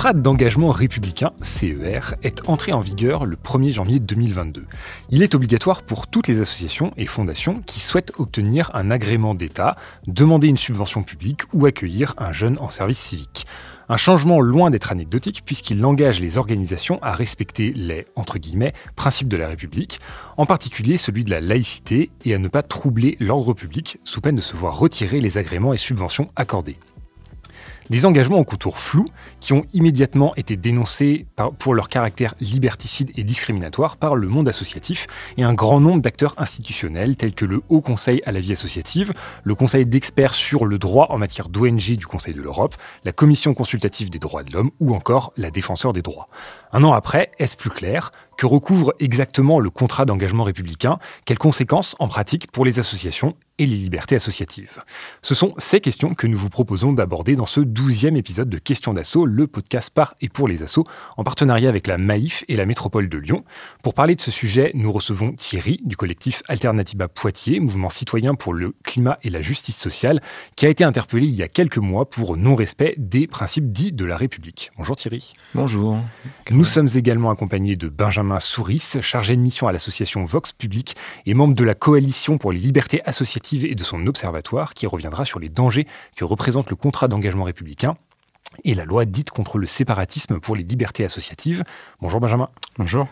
Contrat d'engagement républicain, CER, est entré en vigueur le 1er janvier 2022. Il est obligatoire pour toutes les associations et fondations qui souhaitent obtenir un agrément d'État, demander une subvention publique ou accueillir un jeune en service civique. Un changement loin d'être anecdotique puisqu'il engage les organisations à respecter les principes de la République, en particulier celui de la laïcité et à ne pas troubler l'ordre public sous peine de se voir retirer les agréments et subventions accordés. Des engagements au contour flou qui ont immédiatement été dénoncés pour leur caractère liberticide et discriminatoire par le monde associatif et un grand nombre d'acteurs institutionnels tels que le Haut Conseil à la vie associative, le Conseil d'experts sur le droit en matière d'ONG du Conseil de l'Europe, la Commission consultative des droits de l'homme ou encore la Défenseur des droits. Un an après, est-ce plus clair Que recouvre exactement le contrat d'engagement républicain? Quelles conséquences en pratique pour les associations et les libertés associatives Ce sont ces questions que nous vous proposons d'aborder dans ce douzième épisode de Questions d'assaut, le podcast par et pour les assos, en partenariat avec la MAIF et la métropole de Lyon. Pour parler de ce sujet, nous recevons Thierry du collectif Alternativa Poitiers, mouvement citoyen pour le climat et la justice sociale, qui a été interpellé il y a quelques mois pour non-respect des principes dits de la République. Bonjour Thierry. Bonjour. Nous sommes également accompagnés de Benjamin Souris, chargé de mission à l'association Vox Public et membre de la coalition pour les libertés associatives et de son observatoire, qui reviendra sur les dangers que représente le contrat d'engagement républicain et la loi dite contre le séparatisme pour les libertés associatives. Bonjour Benjamin. Bonjour.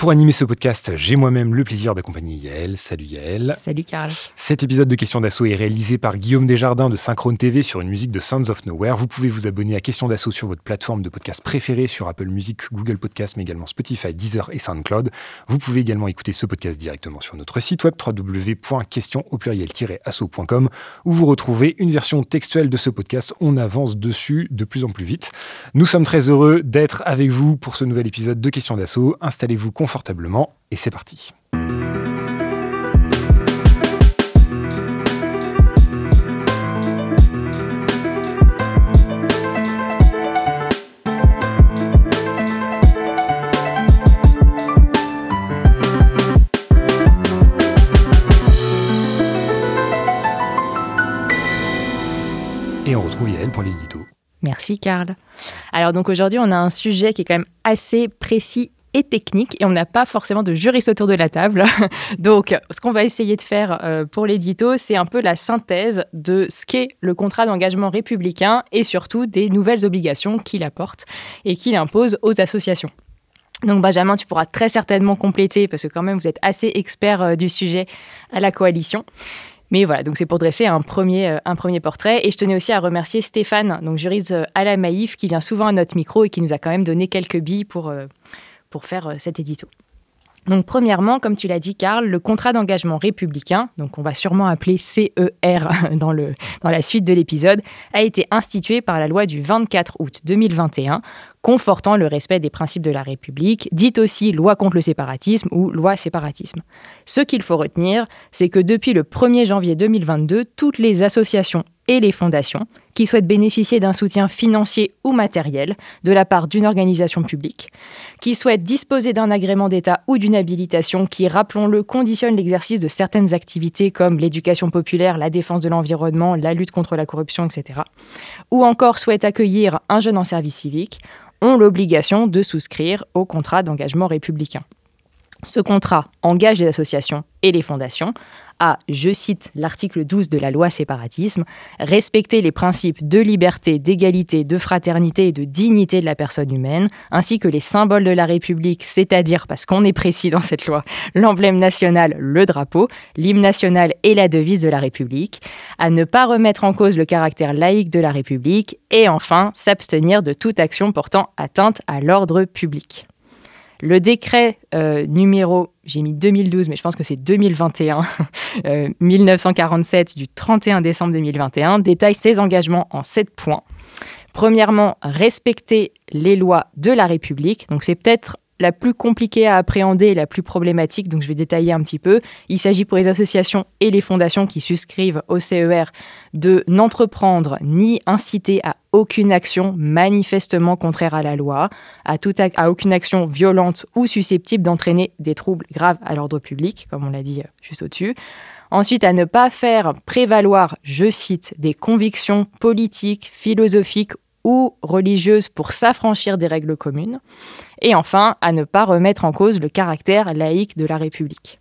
Pour animer ce podcast, j'ai moi-même le plaisir d'accompagner Yael. Salut Yael. Salut Karl. Cet épisode de Questions d'Assaut est réalisé par Guillaume Desjardins de Synchrone TV sur une musique de Sounds of Nowhere. Vous pouvez vous abonner à Questions d'Assaut sur votre plateforme de podcast préférée, sur Apple Music, Google Podcast, mais également Spotify, Deezer et SoundCloud. Vous pouvez également écouter ce podcast directement sur notre site web www.questions au pluriel-assaut.com où vous retrouvez une version textuelle de ce podcast. On avance dessus de plus en plus vite. Nous sommes très heureux d'être avec vous pour ce nouvel épisode de Questions d'Assaut. Installez-vous confortablement et c'est parti. Et on retrouve Yael pour l'édito. Merci Karl. Alors donc aujourd'hui on a un sujet qui est quand même assez précis et technique et on n'a pas forcément de juriste autour de la table. Donc, ce qu'on va essayer de faire euh, pour l'édito, c'est un peu la synthèse de ce qu'est le contrat d'engagement républicain et surtout des nouvelles obligations qu'il apporte et qu'il impose aux associations. Donc Benjamin, tu pourras très certainement compléter parce que quand même vous êtes assez expert euh, du sujet à la coalition. Mais voilà, donc c'est pour dresser un premier, euh, un premier portrait. Et je tenais aussi à remercier Stéphane, donc juriste à la Maïf, qui vient souvent à notre micro et qui nous a quand même donné quelques billes pour pour faire euh, cet édito. Donc premièrement, comme tu l'as dit Karl, le contrat d'engagement républicain, donc on va sûrement appeler CER dans, dans la suite de l'épisode, a été institué par la loi du 24 août 2021 confortant le respect des principes de la République, dite aussi loi contre le séparatisme ou loi séparatisme. Ce qu'il faut retenir, c'est que depuis le 1er janvier 2022, toutes les associations et les fondations qui souhaitent bénéficier d'un soutien financier ou matériel de la part d'une organisation publique, qui souhaitent disposer d'un agrément d'État ou d'une habilitation qui, rappelons-le, conditionne l'exercice de certaines activités comme l'éducation populaire, la défense de l'environnement, la lutte contre la corruption, etc., ou encore souhaitent accueillir un jeune en service civique, ont l'obligation de souscrire au contrat d'engagement républicain. Ce contrat engage les associations et les fondations à, je cite l'article 12 de la loi séparatisme, respecter les principes de liberté, d'égalité, de fraternité et de dignité de la personne humaine, ainsi que les symboles de la République, c'est-à-dire, parce qu'on est précis dans cette loi, l'emblème national, le drapeau, l'hymne national et la devise de la République, à ne pas remettre en cause le caractère laïque de la République, et enfin, s'abstenir de toute action portant atteinte à l'ordre public. Le décret euh, numéro, j'ai mis 2012, mais je pense que c'est 2021, 1947 euh, du 31 décembre 2021, détaille ses engagements en sept points. Premièrement, respecter les lois de la République. Donc c'est peut-être la plus compliquée à appréhender et la plus problématique, donc je vais détailler un petit peu. Il s'agit pour les associations et les fondations qui souscrivent au CER de n'entreprendre ni inciter à aucune action manifestement contraire à la loi, à, aucune action violente ou susceptible d'entraîner des troubles graves à l'ordre public, comme on l'a dit euh, juste au-dessus. Ensuite, à ne pas faire prévaloir, je cite, des convictions politiques, philosophiques ou religieuses pour s'affranchir des règles communes. Et enfin, à ne pas remettre en cause le caractère laïque de la République.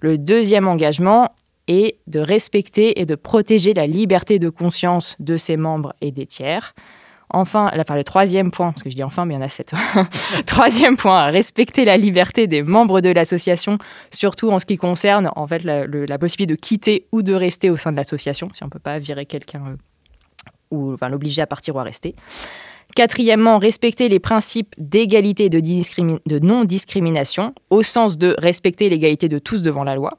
Le deuxième engagement est de respecter et de protéger la liberté de conscience de ses membres et des tiers. Enfin, enfin, le troisième point, parce que je dis enfin, mais il y en a sept. troisième point, respecter la liberté des membres de l'association, surtout en ce qui concerne en fait la, possibilité de quitter ou de rester au sein de l'association, si on ne peut pas virer quelqu'un euh, ou enfin, l'obliger à partir ou à rester. Quatrièmement, respecter les principes d'égalité et de, de non-discrimination, au sens de respecter l'égalité de tous devant la loi.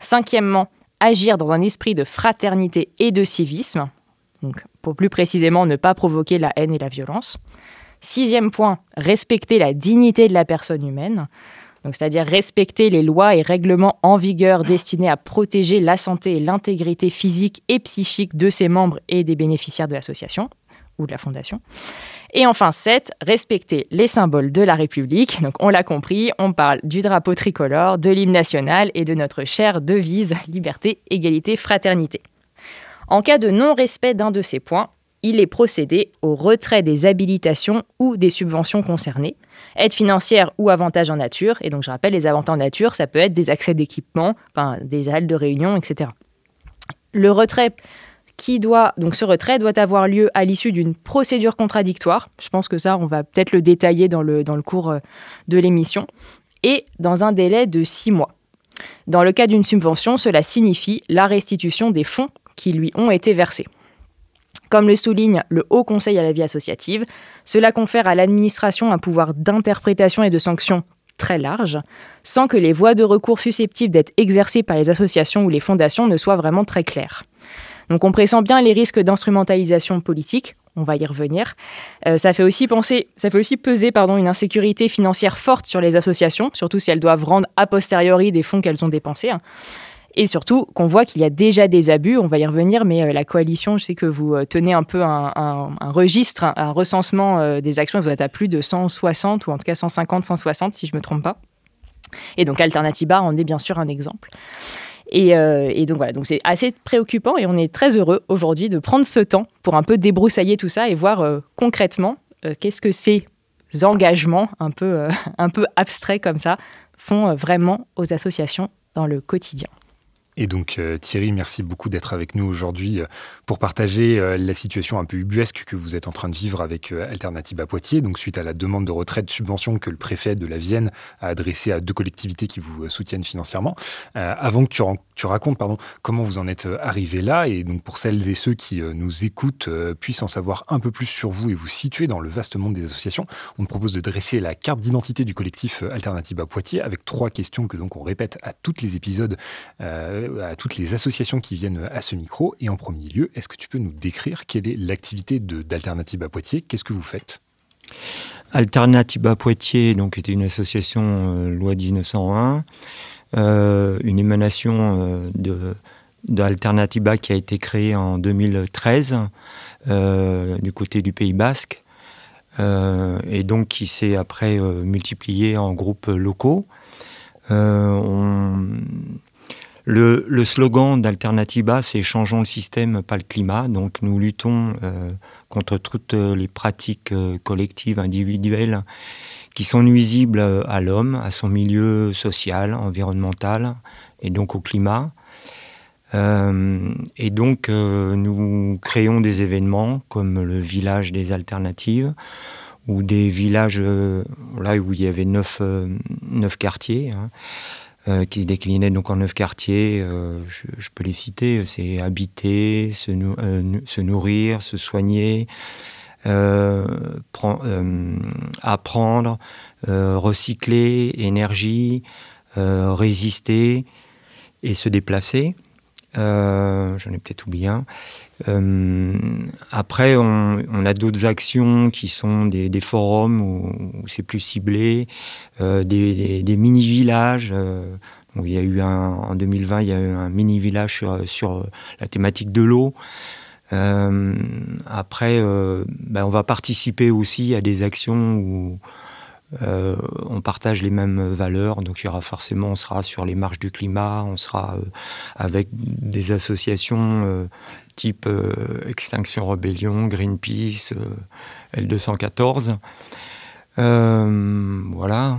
Cinquièmement, agir dans un esprit de fraternité et de civisme, donc pour plus précisément ne pas provoquer la haine et la violence. Sixième point, respecter la dignité de la personne humaine, donc c'est-à-dire respecter les lois et règlements en vigueur destinés à protéger la santé et l'intégrité physique et psychique de ses membres et des bénéficiaires de l'association ou de la fondation. Et enfin 7, respecter les symboles de la République. Donc on l'a compris, on parle du drapeau tricolore, de l'hymne national et de notre chère devise liberté, égalité, fraternité. En cas de non-respect d'un de ces points, il est procédé au retrait des habilitations ou des subventions concernées, aide financière ou avantages en nature. Et donc je rappelle, les avantages en nature, ça peut être des accès d'équipement, des halles de réunion, etc. Le retrait qui doit, donc ce retrait doit avoir lieu à l'issue d'une procédure contradictoire. Je pense que ça, on va peut-être le détailler dans le, dans le cours euh, de l'émission. Et dans un délai de six mois. Dans le cas d'une subvention, cela signifie la restitution des fonds qui lui ont été versés. Comme le souligne le Haut Conseil à la vie associative, cela confère à l'administration un pouvoir d'interprétation et de sanction très large, sans que les voies de recours susceptibles d'être exercées par les associations ou les fondations ne soient vraiment très claires. Donc on pressent bien les risques d'instrumentalisation politique, on va y revenir. Euh, ça fait aussi peser une insécurité financière forte sur les associations, surtout si elles doivent rendre a posteriori des fonds qu'elles ont dépensés. Et surtout qu'on voit qu'il y a déjà des abus, on va y revenir, mais euh, la coalition, je sais que vous euh, tenez un peu un, registre, un, recensement des actions, vous êtes à plus de 160 ou en tout cas 150, 160 si je ne me trompe pas. Et donc Alternativa en est bien sûr un exemple. Euh, et, donc voilà, donc c'est assez préoccupant et on est très heureux aujourd'hui de prendre ce temps pour un peu débroussailler tout ça et voir euh, concrètement euh, qu'est-ce que ces engagements un peu, un peu abstraits comme ça font vraiment aux associations dans le quotidien. Et donc euh, Thierry, merci beaucoup d'être avec nous aujourd'hui euh, pour partager euh, la situation un peu ubuesque que vous êtes en train de vivre avec Alternative à Poitiers, donc suite à la demande de retrait de subvention que le préfet de la Vienne a adressée à deux collectivités qui vous soutiennent financièrement. avant que tu, racontes pardon, comment vous en êtes arrivé là, et donc pour celles et ceux qui nous écoutent puissent en savoir un peu plus sur vous et vous situer dans le vaste monde des associations, on te propose de dresser la carte d'identité du collectif Alternative à Poitiers avec trois questions que donc on répète à tous les épisodes à toutes les associations qui viennent à ce micro. Et en premier lieu, est-ce que tu peux nous décrire quelle est l'activité d'Alternative Poitiers? Qu'est-ce que vous faites? Alternative Poitiers donc, était une association euh, loi 1901, euh, une émanation euh, d'Alternativa qui a été créée en 2013 du côté du Pays Basque et donc qui s'est après multiplié en groupes locaux. on, le, slogan d'Alternativa, c'est Changeons le système, pas le climat. Donc nous luttons euh, contre toutes les pratiques euh, collectives, individuelles, qui sont nuisibles à l'homme, à son milieu social, environnemental, et donc au climat. Euh, et donc nous créons des événements comme le village des alternatives, ou des villages là où il y avait neuf, neuf quartiers. Hein. Euh, qui se déclinait donc en neuf quartiers. Euh, je, peux les citer c'est habiter, se, euh, se, nourrir, se soigner, apprendre, recycler, énergie, résister et se déplacer. J'en ai peut-être oublié un. après, on, a d'autres actions qui sont des, forums où, c'est plus ciblé, des, mini-villages. il y a eu en 2020, il y a eu un mini-village sur, la thématique de l'eau. Euh, après, euh, ben, on va participer aussi à des actions où euh, on partage les mêmes valeurs. Donc il y aura forcément, on sera sur les marches du climat, on sera avec des associations type Extinction Rebellion, Greenpeace, L214. voilà,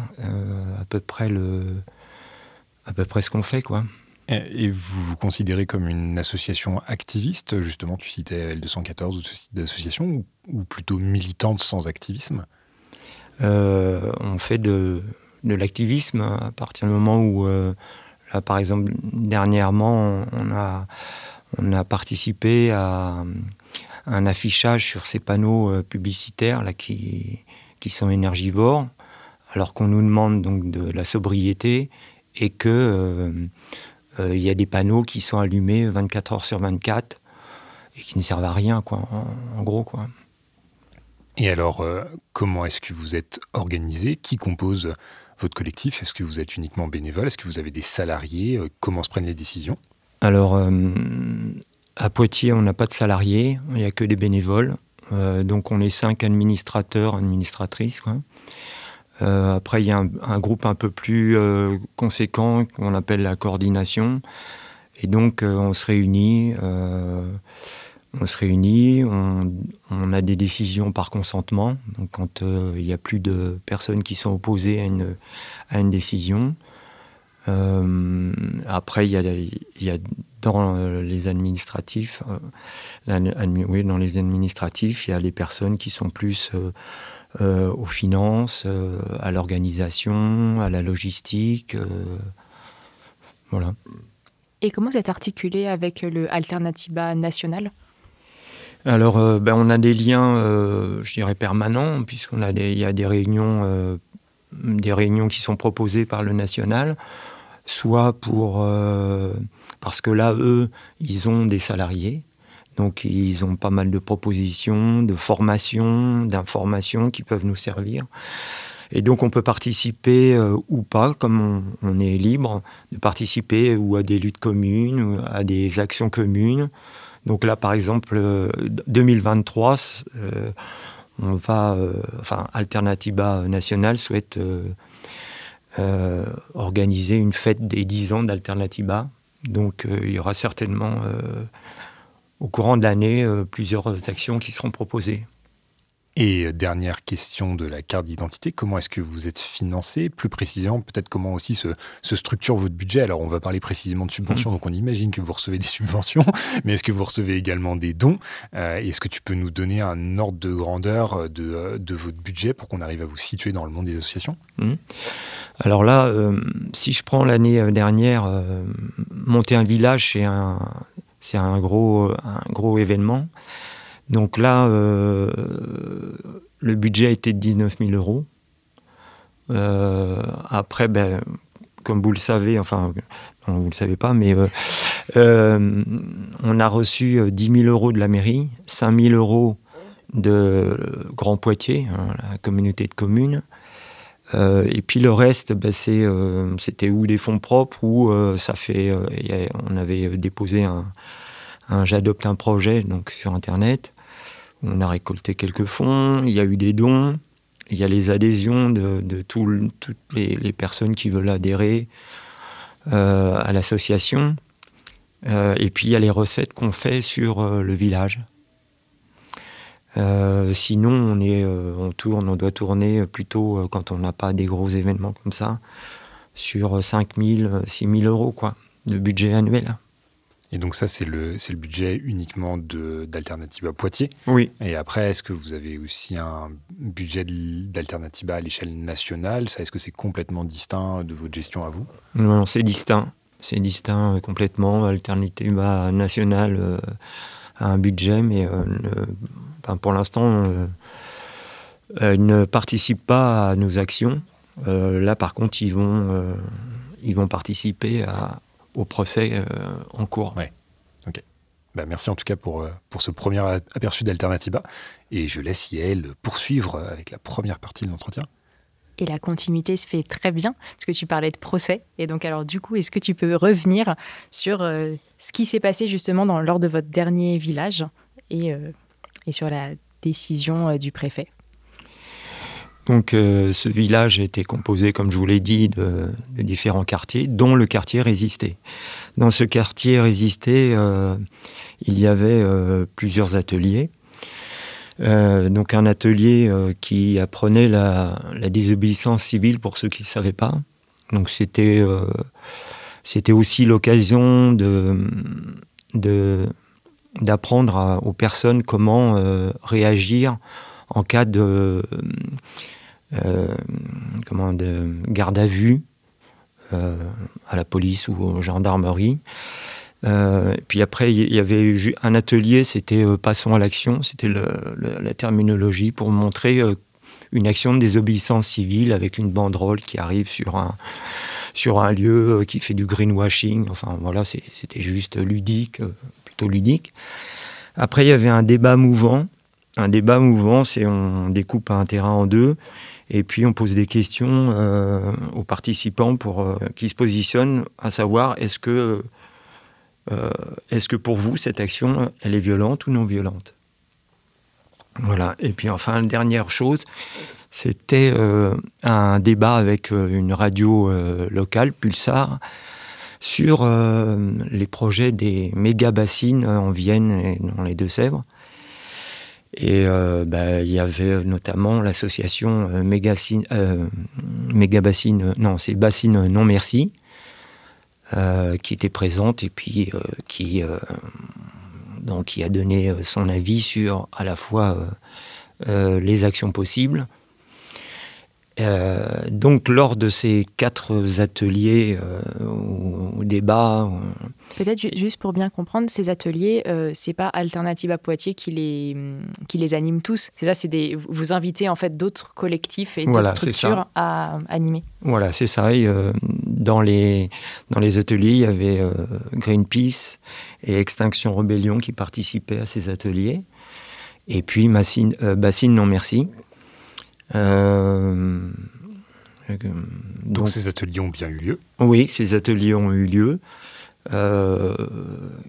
à peu près le, à peu près ce qu'on fait, quoi. Et vous vous considérez comme une association activiste? Justement, tu citais L214 ou ce type d'association, ou, plutôt militante sans activisme? euh, On fait de, l'activisme à partir du moment où, euh, par exemple, dernièrement, on a, participé à, un affichage sur ces panneaux euh, publicitaires là, qui, sont énergivores, alors qu'on nous demande donc de la sobriété et que euh, y a des panneaux qui sont allumés 24 heures sur 24 et qui ne servent à rien, quoi, en, gros. Quoi. Et alors, euh, comment est-ce que vous êtes organisé? Qui compose votre collectif? Est-ce que vous êtes uniquement bénévole? Est-ce que vous avez des salariés? Euh, Comment se prennent les décisions? Alors, à Poitiers, on n'a pas de salariés, il n'y a que des bénévoles. donc, on est cinq administrateurs, administratrices. Euh, après, il y a un, groupe un peu plus euh, conséquent qu'on appelle la coordination. Et donc, euh, on se réunit. On se réunit, on, a des décisions par consentement. Donc, quand il y a plus de personnes qui sont opposées à une, à une décision. après, il y, y a dans les administratifs, oui, dans les administratifs, il y a les personnes qui sont plus euh, aux finances, euh, à l'organisation, à la logistique. Euh, voilà. Et comment êtes articulé avec le Alternativa National alors, ben, on a des liens, je dirais, permanents, puisqu'on a des, y a des réunions, des réunions qui sont proposées par le national, soit pour, parce que là, eux, ils ont des salariés, donc ils ont pas mal de propositions, de formations, d'informations qui peuvent nous servir. Et donc on peut participer euh, ou pas, comme on, est libre de participer ou à des luttes communes, à des actions communes. Donc là, par exemple, 2023, euh, euh, on va, enfin, Alternativa Nationale souhaite organiser une fête des 10 ans d'Alternativa. Donc il y aura certainement au courant de l'année euh, plusieurs actions qui seront proposées. Et euh, dernière question de la carte d'identité, comment est-ce que vous êtes financé? Plus précisément, peut-être comment aussi se, structure votre budget? Alors, on va parler précisément de subventions, mmh. donc on imagine que vous recevez des subventions, mais est-ce que vous recevez également des dons? Euh, Est-ce que tu peux nous donner un ordre de grandeur de, votre budget pour qu'on arrive à vous situer dans le monde des associations? Mmh. Alors là, si je prends l'année dernière, monter un village, c'est un, un gros, un gros événement. Donc là, euh, le budget été de 19 000 euros. Euh, après, ben, comme vous le savez, enfin, vous ne le savez pas, mais euh, on a reçu 10 000 euros de la mairie, 5 000 euros de Grand Poitiers, hein, la communauté de communes. et puis le reste, ben, c'était ou des fonds propres ou ça fait. on avait déposé un, j'adopte un projet donc sur Internet. On a récolté quelques fonds, il y a eu des dons, il y a les adhésions de, toutes les, personnes qui veulent adhérer euh, à l'association. Euh, et puis il y a les recettes qu'on fait sur euh, le village. sinon, on, doit tourner plutôt quand on n'a pas des gros événements comme ça, sur 5 000, 6 000 euros quoi, de budget annuel. Et donc ça, c'est le, le budget uniquement d'Alternativa Poitiers. Oui. Et après, est-ce que vous avez aussi un budget d'Alternativa à l'échelle nationale? Ça, est-ce que c'est complètement distinct de votre gestion à vous? Non, c'est distinct. C'est distinct euh, complètement. Alternativa nationale euh, a un budget, mais euh, pour l'instant, elle ne participe pas à nos actions. là, par contre, ils vont, ils vont participer à, au procès euh, en cours. Ouais. Bah, merci en tout cas pour, pour ce premier aperçu d'Alternativa. Et je laisse Yael poursuivre avec la première partie de l'entretien. Et la continuité se fait très bien, puisque tu parlais de procès. Et donc, alors, du coup, est-ce que tu peux revenir sur ce qui s'est passé justement dans, lors de votre dernier village et, et sur la décision du préfet? Donc euh, ce village était composé, comme je vous l'ai dit, de, différents quartiers, dont le quartier résistait. Dans ce quartier résisté, euh, il y avait euh, plusieurs ateliers. donc un atelier qui apprenait la, désobéissance civile pour ceux qui ne savaient pas. Donc c'était c'était aussi l'occasion de d'apprendre aux personnes comment réagir en cas de euh, comment, de garde à vue euh, à la police ou aux gendarmeries. Euh, puis après, il y avait eu un atelier, c'était Passons à l'action, c'était la terminologie pour montrer une action de désobéissance civile avec une banderole qui arrive sur un, sur un lieu qui fait du greenwashing. Enfin voilà, c'était juste ludique, plutôt ludique. Après, il y avait un débat mouvant. Un débat mouvant, c'est on découpe un terrain en deux et puis on pose des questions euh, aux participants pour euh, qui se positionnent, à savoir est-ce que euh, est-ce que pour vous cette action elle est violente ou non violente Voilà. Et puis enfin la dernière chose, c'était un débat avec une radio locale, Pulsar, sur les projets des méga bassines en Vienne et dans les Deux-Sèvres. Et euh, bah, il y avait notamment l'association euh, Mégabassine, euh, non, c'est Bassine Non Merci, qui était présente et puis qui, donc, qui a donné son avis sur à la fois les actions possibles, euh, donc, lors de ces quatre ateliers euh, ou, débats. Peut-être juste pour bien comprendre, ces ateliers, euh, c'est pas Alternative à Poitiers qui les, qui les anime tous. C'est ça, c'est des, vous invitez en fait d'autres collectifs et d'autres structures à animer. Voilà, c'est ça. dans, les, dans les ateliers, il y avait Greenpeace et Extinction Rebellion qui participaient à ces ateliers. Et puis Bassine Non Merci euh, donc, ces ateliers ont bien eu lieu Oui, ces ateliers ont eu lieu. Il euh,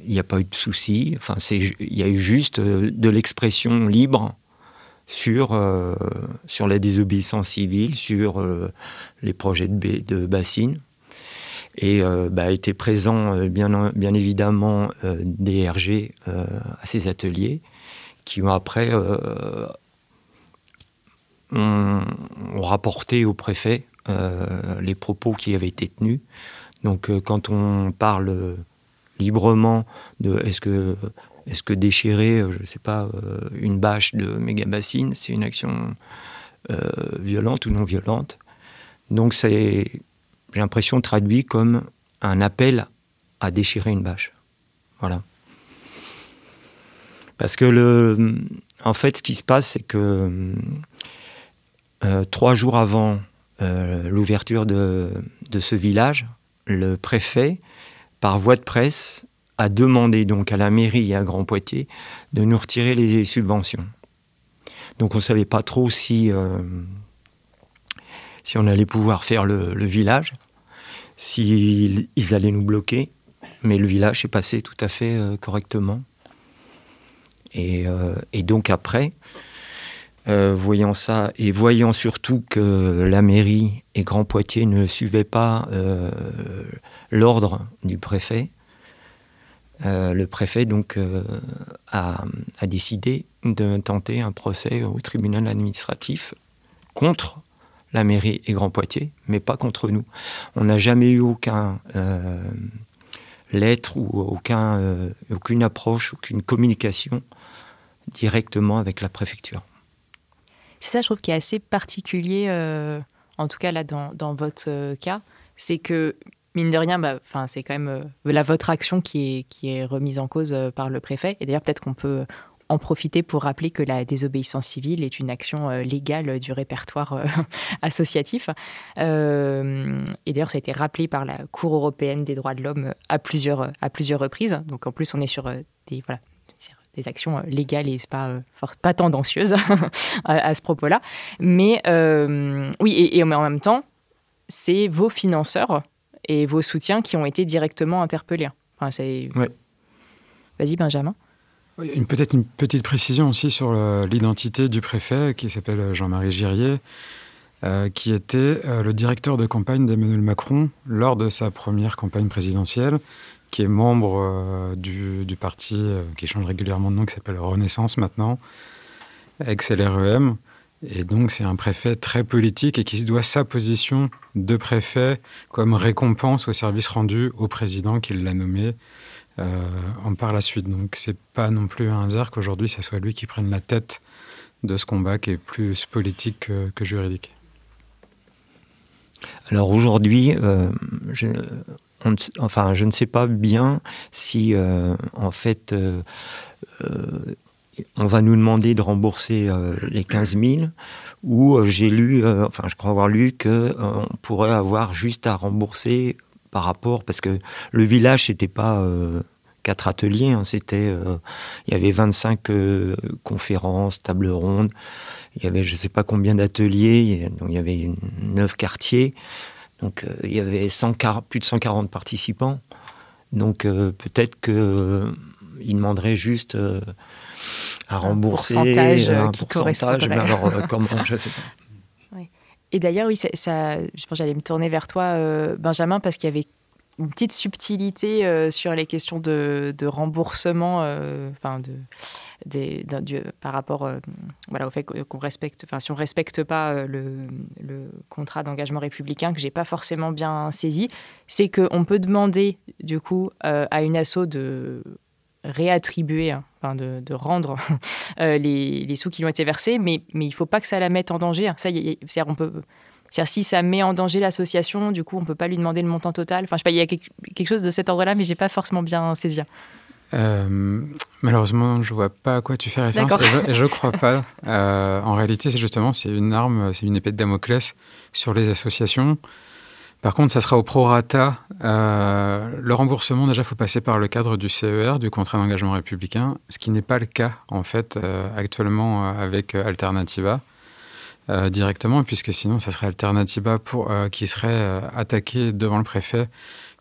n'y a pas eu de souci. Enfin, il y a eu juste euh, de l'expression libre sur, sur la désobéissance civile, sur les projets de, de bassines. Et bah, était présent, bien, bien évidemment, DRG à ces ateliers, qui ont après ont, rapporté au préfet euh, les propos qui avaient été tenus. Donc euh, quand on parle librement de est-ce que, est que déchirer, euh, je ne sais pas, une bâche de méga bassine, c'est une action violente ou non violente. Donc c'est, j'ai l'impression, traduit comme un appel à déchirer une bâche. Voilà. Parce que le, en fait, ce qui se passe, c'est que trois jours avant euh, l'ouverture de, ce village, le préfet, par voie de presse, a demandé donc à la mairie et à Grand Poitiers de nous retirer les subventions. Donc on ne savait pas trop si, euh, si on allait pouvoir faire le, village, s'ils ils allaient nous bloquer, mais le village est passé tout à fait correctement. Et, donc après, euh, voyant ça et voyant surtout que la mairie et Grand Poitiers ne suivaient pas euh, l'ordre du préfet, euh, le préfet donc a, décidé de tenter un procès au tribunal administratif contre la mairie et Grand Poitiers, mais pas contre nous. On n'a jamais eu aucun lettre ou aucun, aucune approche, aucune communication directement avec la préfecture. C'est ça, je trouve, qui est assez particulier, euh, en tout cas là, dans, votre euh, cas. C'est que, mine de rien, bah, c'est quand même euh, la, votre action qui est, qui est remise en cause par le préfet. Et d'ailleurs, peut-être qu'on peut, en profiter pour rappeler que la désobéissance civile est une action légale du répertoire associatif. et d'ailleurs, ça a été rappelé par la Cour européenne des droits de l'homme à plusieurs, à plusieurs reprises. Donc en plus, on est sur des, voilà, des actions légales et pas, pas tendancieuses à, ce propos-là. Mais oui, et, et en même temps, c'est vos financeurs et vos soutiens qui ont été directement interpellés. Enfin, Vas-y, Benjamin. Peut-être une petite précision aussi sur l'identité du préfet qui s'appelle Jean-Marie Girier, euh, qui était euh, le directeur de campagne d'Emmanuel Macron lors de sa première campagne présidentielle, qui est membre euh, du, parti qui change régulièrement de nom, qui s'appelle Renaissance maintenant, ex-LREM. Et donc, c'est un préfet très politique et qui se doit sa position de préfet comme récompense au service rendu au président qui l'a nommé euh, en par la suite. Donc, c'est pas non plus un hasard qu'aujourd'hui, ce soit lui qui prenne la tête de ce combat qui est plus politique que, juridique. Alors aujourd'hui, euh, enfin, je ne sais pas bien si, euh, en fait, on va nous demander de rembourser euh, les 15 000, ou euh, j'ai lu, euh, enfin je crois avoir lu qu'on pourrait avoir juste à rembourser par rapport, parce que le village, c'était pas quatre ateliers, hein, c'était, il y avait 25 conférences, tables rondes, il y avait je ne sais pas combien d'ateliers, il y avait 9 quartiers, donc il y avait plus de 140 participants, donc peut-être qu'il demanderait juste à rembourser un pourcentage, un qui pourcentage mais alors euh, comment je sais pas. Et d'ailleurs, oui, ça, ça, je pense que j'allais me tourner vers toi, euh, Benjamin, parce qu'il y avait une petite subtilité euh, sur les questions de, de remboursement, enfin de, par rapport voilà, au fait qu'on respecte, enfin si on respecte pas le, le, contrat d'engagement républicain que j'ai pas forcément bien saisi, c'est qu'on peut demander du coup à une asso de réattribuer, hein, de, rendre euh, les, sous qui lui ont été versés, mais, il ne faut pas que ça la mette en danger. Ça, on peut, si ça met en danger l'association, du coup, on ne peut pas lui demander le montant total. Enfin, je sais pas, il y a quelque, chose de cet ordre-là, mais je n'ai pas forcément bien saisi. Euh, malheureusement, je vois pas à quoi tu fais référence et je, ne crois pas. Euh, en réalité, c'est justement c'est une arme, c'est une épée de Damoclès sur les associations. Par contre, ça sera au prorata. Euh, le remboursement, déjà, il faut passer par le cadre du CER, du contrat d'engagement républicain, ce qui n'est pas le cas, en fait, euh, actuellement euh, avec Alternativa directement, puisque sinon, ça serait Alternativa pour, qui serait attaqué devant le préfet,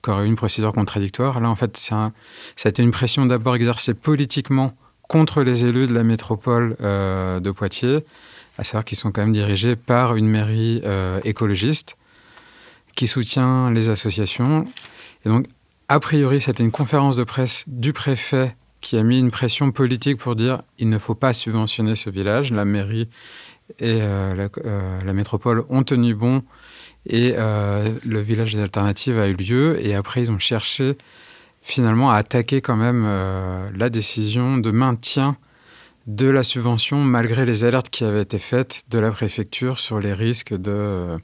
qui eu une procédure contradictoire. Là, en fait, un, ça a été une pression d'abord exercée politiquement contre les élus de la métropole de Poitiers, à savoir qu'ils sont quand même dirigés par une mairie écologiste qui soutient les associations. Et donc, a priori, c'était une conférence de presse du préfet qui a mis une pression politique pour dire il ne faut pas subventionner ce village. La mairie et euh, euh, la, métropole ont tenu bon et euh, le village des alternatives a eu lieu. Et après, ils ont cherché finalement à attaquer quand même la décision de maintien de la subvention malgré les alertes qui avaient été faites de la préfecture sur les risques de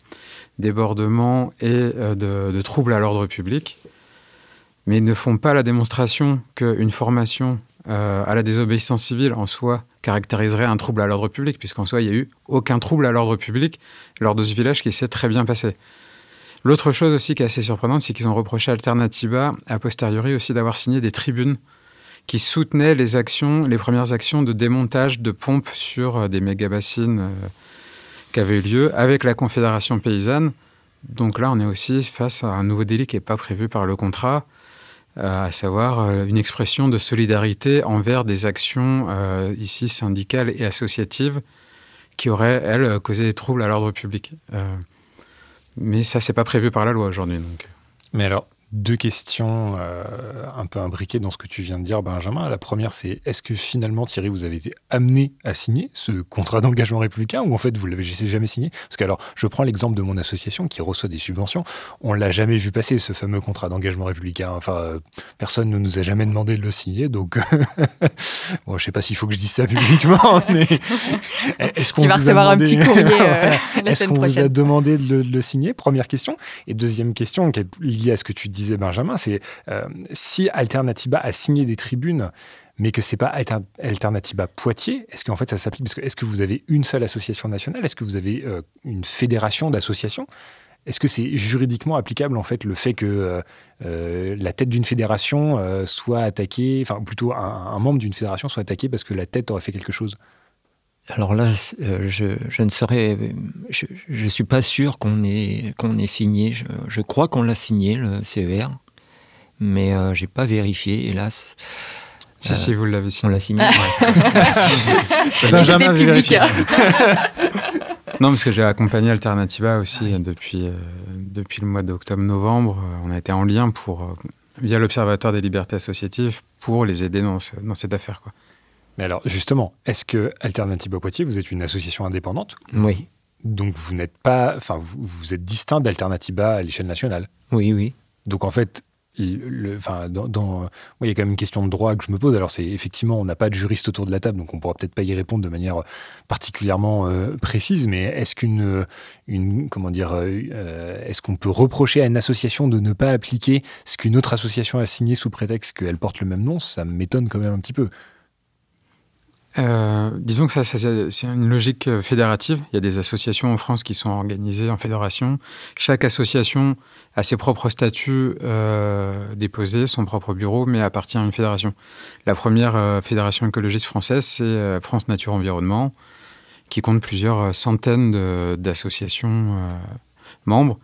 débordements et euh, de, troubles à l'ordre public, mais ils ne font pas la démonstration qu'une formation euh, à la désobéissance civile en soi caractériserait un trouble à l'ordre public, puisqu'en soi, il n'y a eu aucun trouble à l'ordre public lors de ce village qui s'est très bien passé. L'autre chose aussi qui est assez surprenante, c'est qu'ils ont reproché à Alternativa, a posteriori aussi, d'avoir signé des tribunes qui soutenaient les actions, les premières actions de démontage de pompes sur euh, des méga-bassines qui avait eu lieu avec la Confédération paysanne. Donc là, on est aussi face à un nouveau délit qui n'est pas prévu par le contrat, euh, à savoir euh, une expression de solidarité envers des actions euh, ici syndicales et associatives qui auraient, elles, causé des troubles à l'ordre public. mais ça, c'est pas prévu par la loi aujourd'hui. Mais alors, deux questions euh, un peu imbriquées dans ce que tu viens de dire, Benjamin. La première, c'est est-ce que finalement, Thierry, vous avez été amené à signer ce contrat d'engagement républicain ou en fait, vous l'avez jamais signé? Parce que, alors, je prends l'exemple de mon association qui reçoit des subventions. On l'a jamais vu passer, ce fameux contrat d'engagement républicain. Enfin, euh, personne ne nous a jamais demandé de le signer. Donc, bon, je sais pas s'il faut que je dise ça publiquement, mais est-ce qu'on un petit courrier euh, Est-ce qu'on vous a demandé de le, de le signer? Première question. Et deuxième question, qui est liée à ce que tu dis disait Benjamin, c'est euh, si Alternativa a signé des tribunes, mais que c'est pas Alternativa Poitiers. Est-ce qu'en fait ça s'applique? Que est-ce que vous avez une seule association nationale? Est-ce que vous avez une fédération d'associations? Est-ce que c'est juridiquement applicable en fait le fait que euh, euh, la tête d'une fédération euh, soit attaquée, enfin plutôt un, membre d'une fédération soit attaqué parce que la tête aurait fait quelque chose? Alors là, je, ne saurais, je ne suis pas sûr qu'on ait, qu'on ait signé. Je, crois qu'on l'a signé le CER, mais je n'ai pas vérifié, hélas. Si, si, vous l'avez signé. On l'a signé. Ouais. jamais vérifié. Non, parce que j'ai accompagné Alternativa aussi depuis, euh, depuis le mois d'octobre-novembre. Euh, on a été en lien pour, euh, via l'Observatoire des libertés associatives pour les aider dans, dans cette affaire. Quoi. Mais alors, justement, est-ce que Alternativa Poitiers, vous êtes une association indépendante Oui. Donc vous n'êtes pas, enfin vous, vous êtes distinct d'Alternativa à l'échelle nationale. Oui, oui. Donc en fait, enfin, dans, il y a quand même une question de droit que je me pose. Alors, c'est effectivement, on n'a pas de juriste autour de la table, donc on pourra peut-être pas y répondre de manière particulièrement euh, précise. Mais est-ce qu'une, une, comment dire, euh, est-ce qu'on peut reprocher à une association de ne pas appliquer ce qu'une autre association a signé sous prétexte qu'elle porte le même nom? Ça m'étonne quand même un petit peu. Euh, disons que ça, c'est une logique euh, fédérative. Il y a des associations en France qui sont organisées en fédération. Chaque association a ses propres statuts euh, déposés, son propre bureau, mais appartient à une fédération. La première fédération écologiste française, c'est France Nature Environnement, qui compte plusieurs centaines d'associations membres.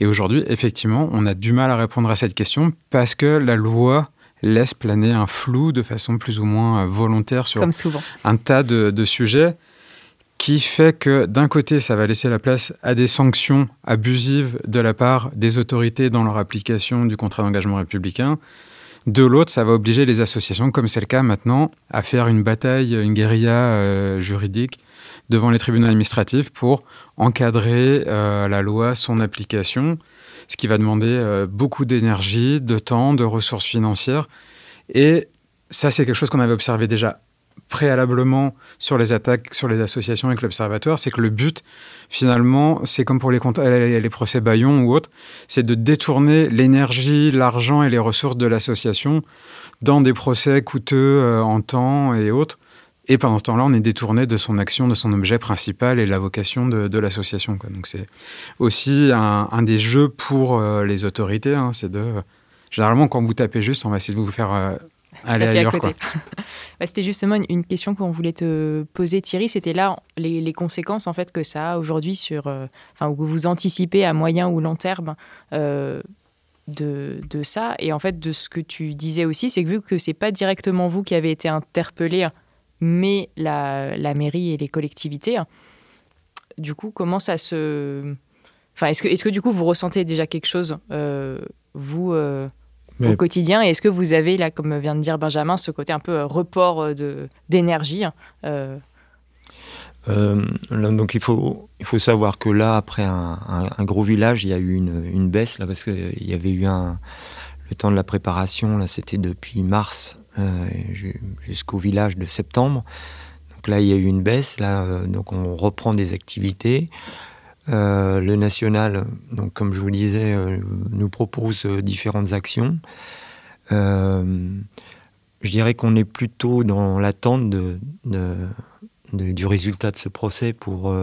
Et aujourd'hui, effectivement, on a du mal à répondre à cette question parce que la loi laisse planer un flou de façon plus ou moins euh, volontaire sur un tas de, sujets qui fait que d'un côté, ça va laisser la place à des sanctions abusives de la part des autorités dans leur application du contrat d'engagement républicain. De l'autre, ça va obliger les associations, comme c'est le cas maintenant, à faire une bataille, une guérilla euh, juridique devant les tribunaux administratifs pour encadrer euh, la loi, son application ce qui va demander euh, beaucoup d'énergie, de temps, de ressources financières. Et ça, c'est quelque chose qu'on avait observé déjà préalablement sur les attaques sur les associations avec l'Observatoire, c'est que le but, finalement, c'est comme pour les, les procès Bayon ou autres, c'est de détourner l'énergie, l'argent et les ressources de l'association dans des procès coûteux euh, en temps et autres et pendant ce temps-là, on est détourné de son action, de son objet principal et de la vocation de, l'association. Donc c'est aussi un, des jeux pour euh, les autorités. Hein, c'est de généralement quand vous tapez juste, on va essayer de vous faire euh, aller ailleurs. Bah, c'était justement une, question qu'on voulait te poser, Thierry. C'était là les, conséquences en fait que ça a aujourd'hui sur, euh, enfin, que vous anticipez à moyen ou long terme. De, de, ça et en fait de ce que tu disais aussi c'est que vu que c'est pas directement vous qui avez été interpellé mais la, mairie et les collectivités. Du coup, comment ça se... Enfin, est-ce que, est que du coup, vous ressentez déjà quelque chose, euh, vous, euh, au quotidien? Et est-ce que vous avez, là, comme vient de dire Benjamin, ce côté un peu euh, report d'énergie donc il faut, il faut savoir que là, après un, gros village, il y a eu une, une baisse, là, parce qu'il y avait eu un, le temps de la préparation, là, c'était depuis mars jusqu'au village de septembre. Donc là, il y a eu une baisse. Là, euh, donc on reprend des activités. Euh, le national, donc comme je vous le disais, nous propose différentes actions. je dirais qu'on est plutôt dans l'attente de, du résultat de ce procès pour,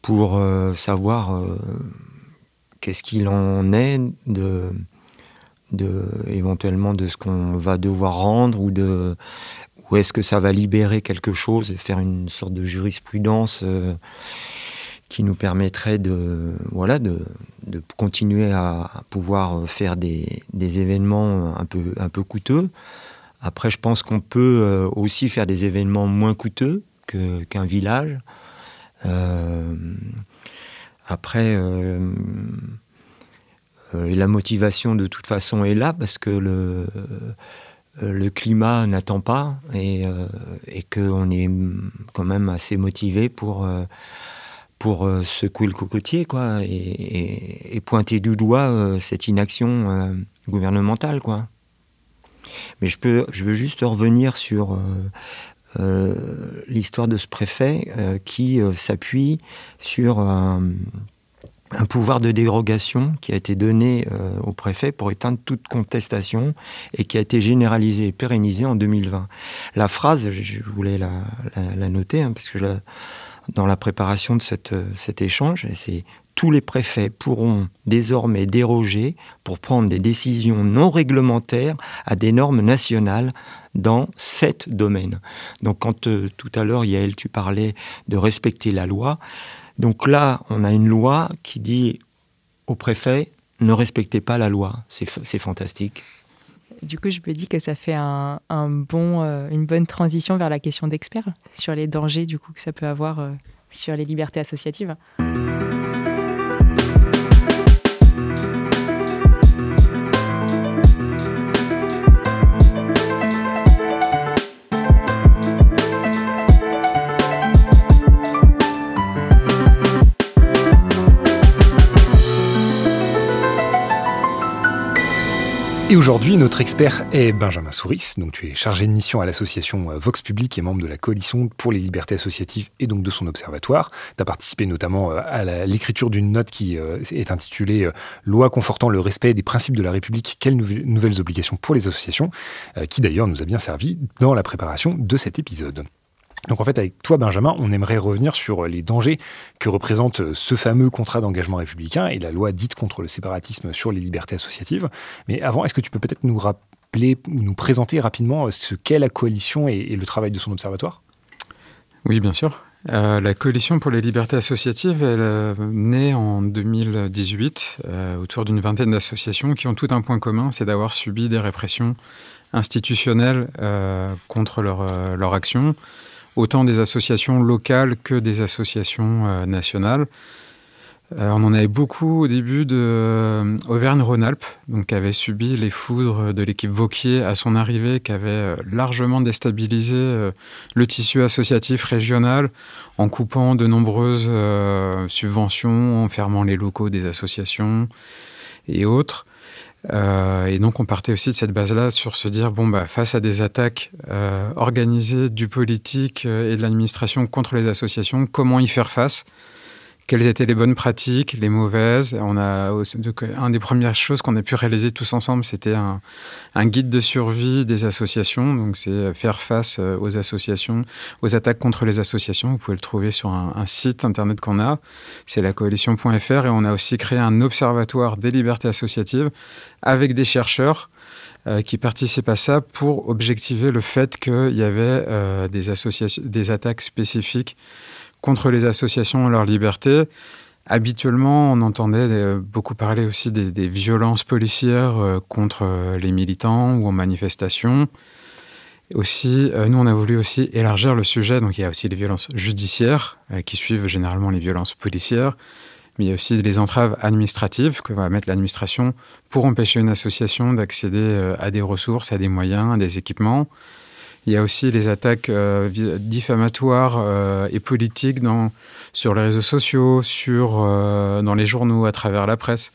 pour savoir qu'est-ce qu'il en est de, éventuellement de ce qu'on va devoir rendre ou de ou est-ce que ça va libérer quelque chose et faire une sorte de jurisprudence euh, qui nous permettrait de voilà de, de continuer à, pouvoir faire des, des, événements un peu un peu coûteux. Après, je pense qu'on peut euh, aussi faire des événements moins coûteux qu'un village. Euh, après, la motivation de toute façon est là parce que le, euh, le climat n'attend pas et, euh, et qu'on est quand même assez motivé pour, pour secouer le cocotier quoi, et, pointer du doigt cette inaction gouvernementale. Quoi. Mais je, peux, je veux juste revenir sur l'histoire de ce préfet qui s'appuie sur un pouvoir de dérogation qui a été donné au préfet pour éteindre toute contestation et qui a été généralisé et pérennisé en 2020. La phrase, je, voulais la, noter, hein, parce que dans la préparation de cette, cet échange, c'est tous les préfets pourront désormais déroger pour prendre des décisions non réglementaires à des normes nationales dans sept domaines. Donc quand euh, tout à l'heure, Yael, tu parlais de respecter la loi, donc là, on a une loi qui dit aux préfets, ne respectez pas la loi. C'est fantastique. Du coup, je me dis que ça fait un, bon, euh, une bonne transition vers la question d'experts sur les dangers du coup que ça peut avoir euh, sur les libertés associatives. Et aujourd'hui, notre expert est Benjamin Souris. Donc, tu es chargé de mission à l'association euh, Vox Public et membre de la coalition pour les libertés associatives et donc de son observatoire. Tu as participé notamment euh, à l'écriture d'une note qui euh, est intitulée Loi confortant le respect des principes de la République, quelles nouvelles obligations pour les associations, qui d'ailleurs nous a bien servi dans la préparation de cet épisode. Donc en fait, avec toi, Benjamin, on aimerait revenir sur les dangers que représente ce fameux contrat d'engagement républicain et la loi dite contre le séparatisme sur les libertés associatives. Mais avant, est-ce que tu peux peut-être nous rappeler ou nous présenter rapidement ce qu'est la coalition et, le travail de son observatoire? Oui, bien sûr. Euh, la coalition pour les libertés associatives, elle née en 2018 euh, autour d'une vingtaine d'associations qui ont tout un point commun, c'est d'avoir subi des répressions institutionnelles euh, contre leur, leur action autant des associations locales que des associations euh, nationales. Euh, on en avait beaucoup au début de euh, Auvergne-Rhône-Alpes, qui avait subi les foudres de l'équipe Vauquier à son arrivée, qui avait largement déstabilisé le tissu associatif régional en coupant de nombreuses subventions, en fermant les locaux des associations et autres. Euh, et donc on partait aussi de cette base-là sur se dire, bon, bah, face à des attaques euh, organisées du politique euh, et de l'administration contre les associations, comment y faire face? Quelles étaient les bonnes pratiques, les mauvaises. On a un des premières choses qu'on a pu réaliser tous ensemble, c'était un, guide de survie des associations. Donc c'est faire face euh, aux associations, aux attaques contre les associations. Vous pouvez le trouver sur un, site internet qu'on a, c'est la coalition.fr et on a aussi créé un observatoire des libertés associatives avec des chercheurs euh, qui participent à ça pour objectiver le fait qu'il y avait euh, des, des attaques spécifiques contre les associations et leur liberté. Habituellement, on entendait euh, beaucoup parler aussi des, violences policières euh, contre euh, les militants ou en manifestation. Aussi, nous, on a voulu aussi élargir le sujet. Donc, il y a aussi les violences judiciaires qui suivent généralement les violences policières, mais il y a aussi les entraves administratives que va mettre l'administration pour empêcher une association d'accéder à des ressources, à des moyens, à des équipements. Il y a aussi les attaques euh, diffamatoires euh, et politiques sur les réseaux sociaux, euh, dans les journaux, à travers la presse.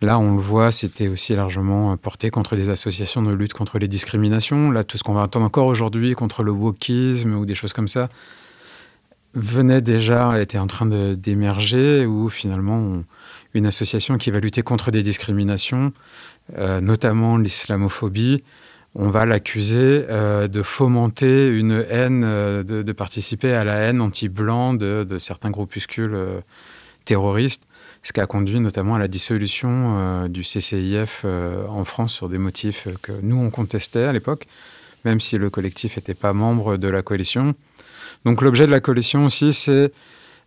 Là, on le voit, c'était aussi largement porté contre des associations de lutte contre les discriminations. Là, tout ce qu'on va entendre encore aujourd'hui contre le wokisme ou des choses comme ça venait déjà, était en train d'émerger, où finalement, une association qui va lutter contre des discriminations, notamment l'islamophobie, on va l'accuser euh, de fomenter une haine, euh, de, participer à la haine anti-blanc de, certains groupuscules euh, terroristes, ce qui a conduit notamment à la dissolution du CCIF en France sur des motifs que nous, on contestait à l'époque, même si le collectif n'était pas membre de la coalition. Donc l'objet de la coalition aussi, c'est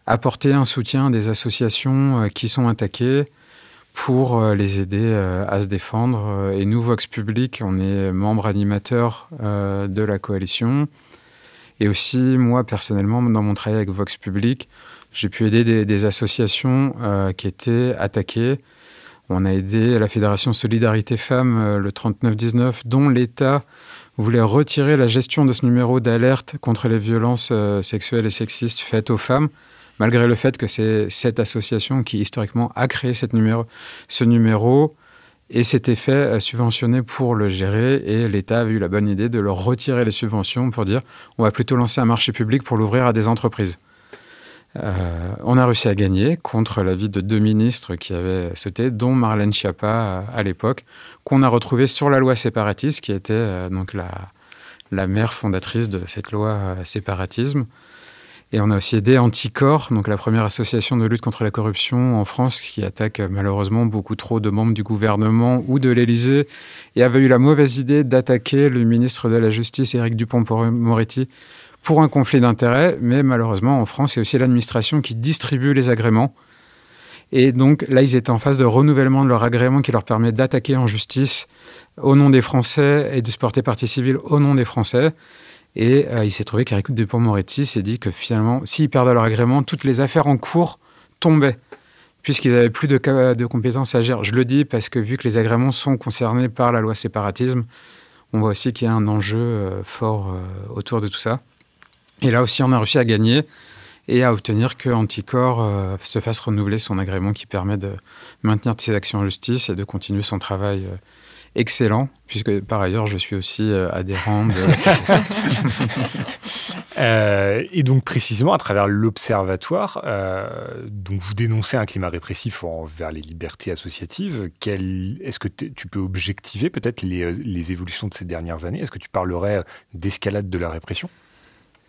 apporter un soutien à des associations qui sont attaquées, pour euh, les aider euh, à se défendre. Euh, et nous, Vox Public, on est membre animateur de la coalition. Et aussi, moi, personnellement, dans mon travail avec Vox Public, j'ai pu aider des, associations qui étaient attaquées. On a aidé la Fédération Solidarité Femmes, le 3919, dont l'État voulait retirer la gestion de ce numéro d'alerte contre les violences sexuelles et sexistes faites aux femmes malgré le fait que c'est cette association qui historiquement a créé ce numéro et s'était fait euh, subventionner pour le gérer et l'État avait eu la bonne idée de leur retirer les subventions pour dire on va plutôt lancer un marché public pour l'ouvrir à des entreprises. Euh, on a réussi à gagner contre l'avis de deux ministres qui avaient sauté, dont Marlène Schiappa à, l'époque, qu'on a retrouvé sur la loi séparatiste, qui était donc la mère fondatrice de cette loi séparatisme. Et on a aussi aidé Anticor, donc la première association de lutte contre la corruption en France, qui attaque malheureusement beaucoup trop de membres du gouvernement ou de l'Élysée, et avait eu la mauvaise idée d'attaquer le ministre de la Justice, Éric Dupont-Moretti, pour un conflit d'intérêts. Mais malheureusement, en France, c'est aussi l'administration qui distribue les agréments. Et donc là, ils étaient en phase de renouvellement de leur agrément qui leur permet d'attaquer en justice au nom des Français et de se porter partie civile au nom des Français. Et euh, il s'est trouvé qu'Eric Dupont-Moretti s'est dit que finalement, s'ils perdaient leur agrément, toutes les affaires en cours tombaient, puisqu'ils n'avaient plus de, de, compétences à gérer. Je le dis parce que vu que les agréments sont concernés par la loi séparatisme, on voit aussi qu'il y a un enjeu euh, fort euh, autour de tout ça. Et là aussi, on a réussi à gagner et à obtenir que Anticor se fasse renouveler son agrément qui permet de maintenir ses actions en justice et de continuer son travail excellent, puisque par ailleurs, je suis aussi euh, adhérent de euh, et donc, précisément, à travers l'Observatoire, euh, donc vous dénoncez un climat répressif envers les libertés associatives. Est-ce que tu peux objectiver peut-être les, les évolutions de ces dernières années? Est-ce que tu parlerais d'escalade de la répression?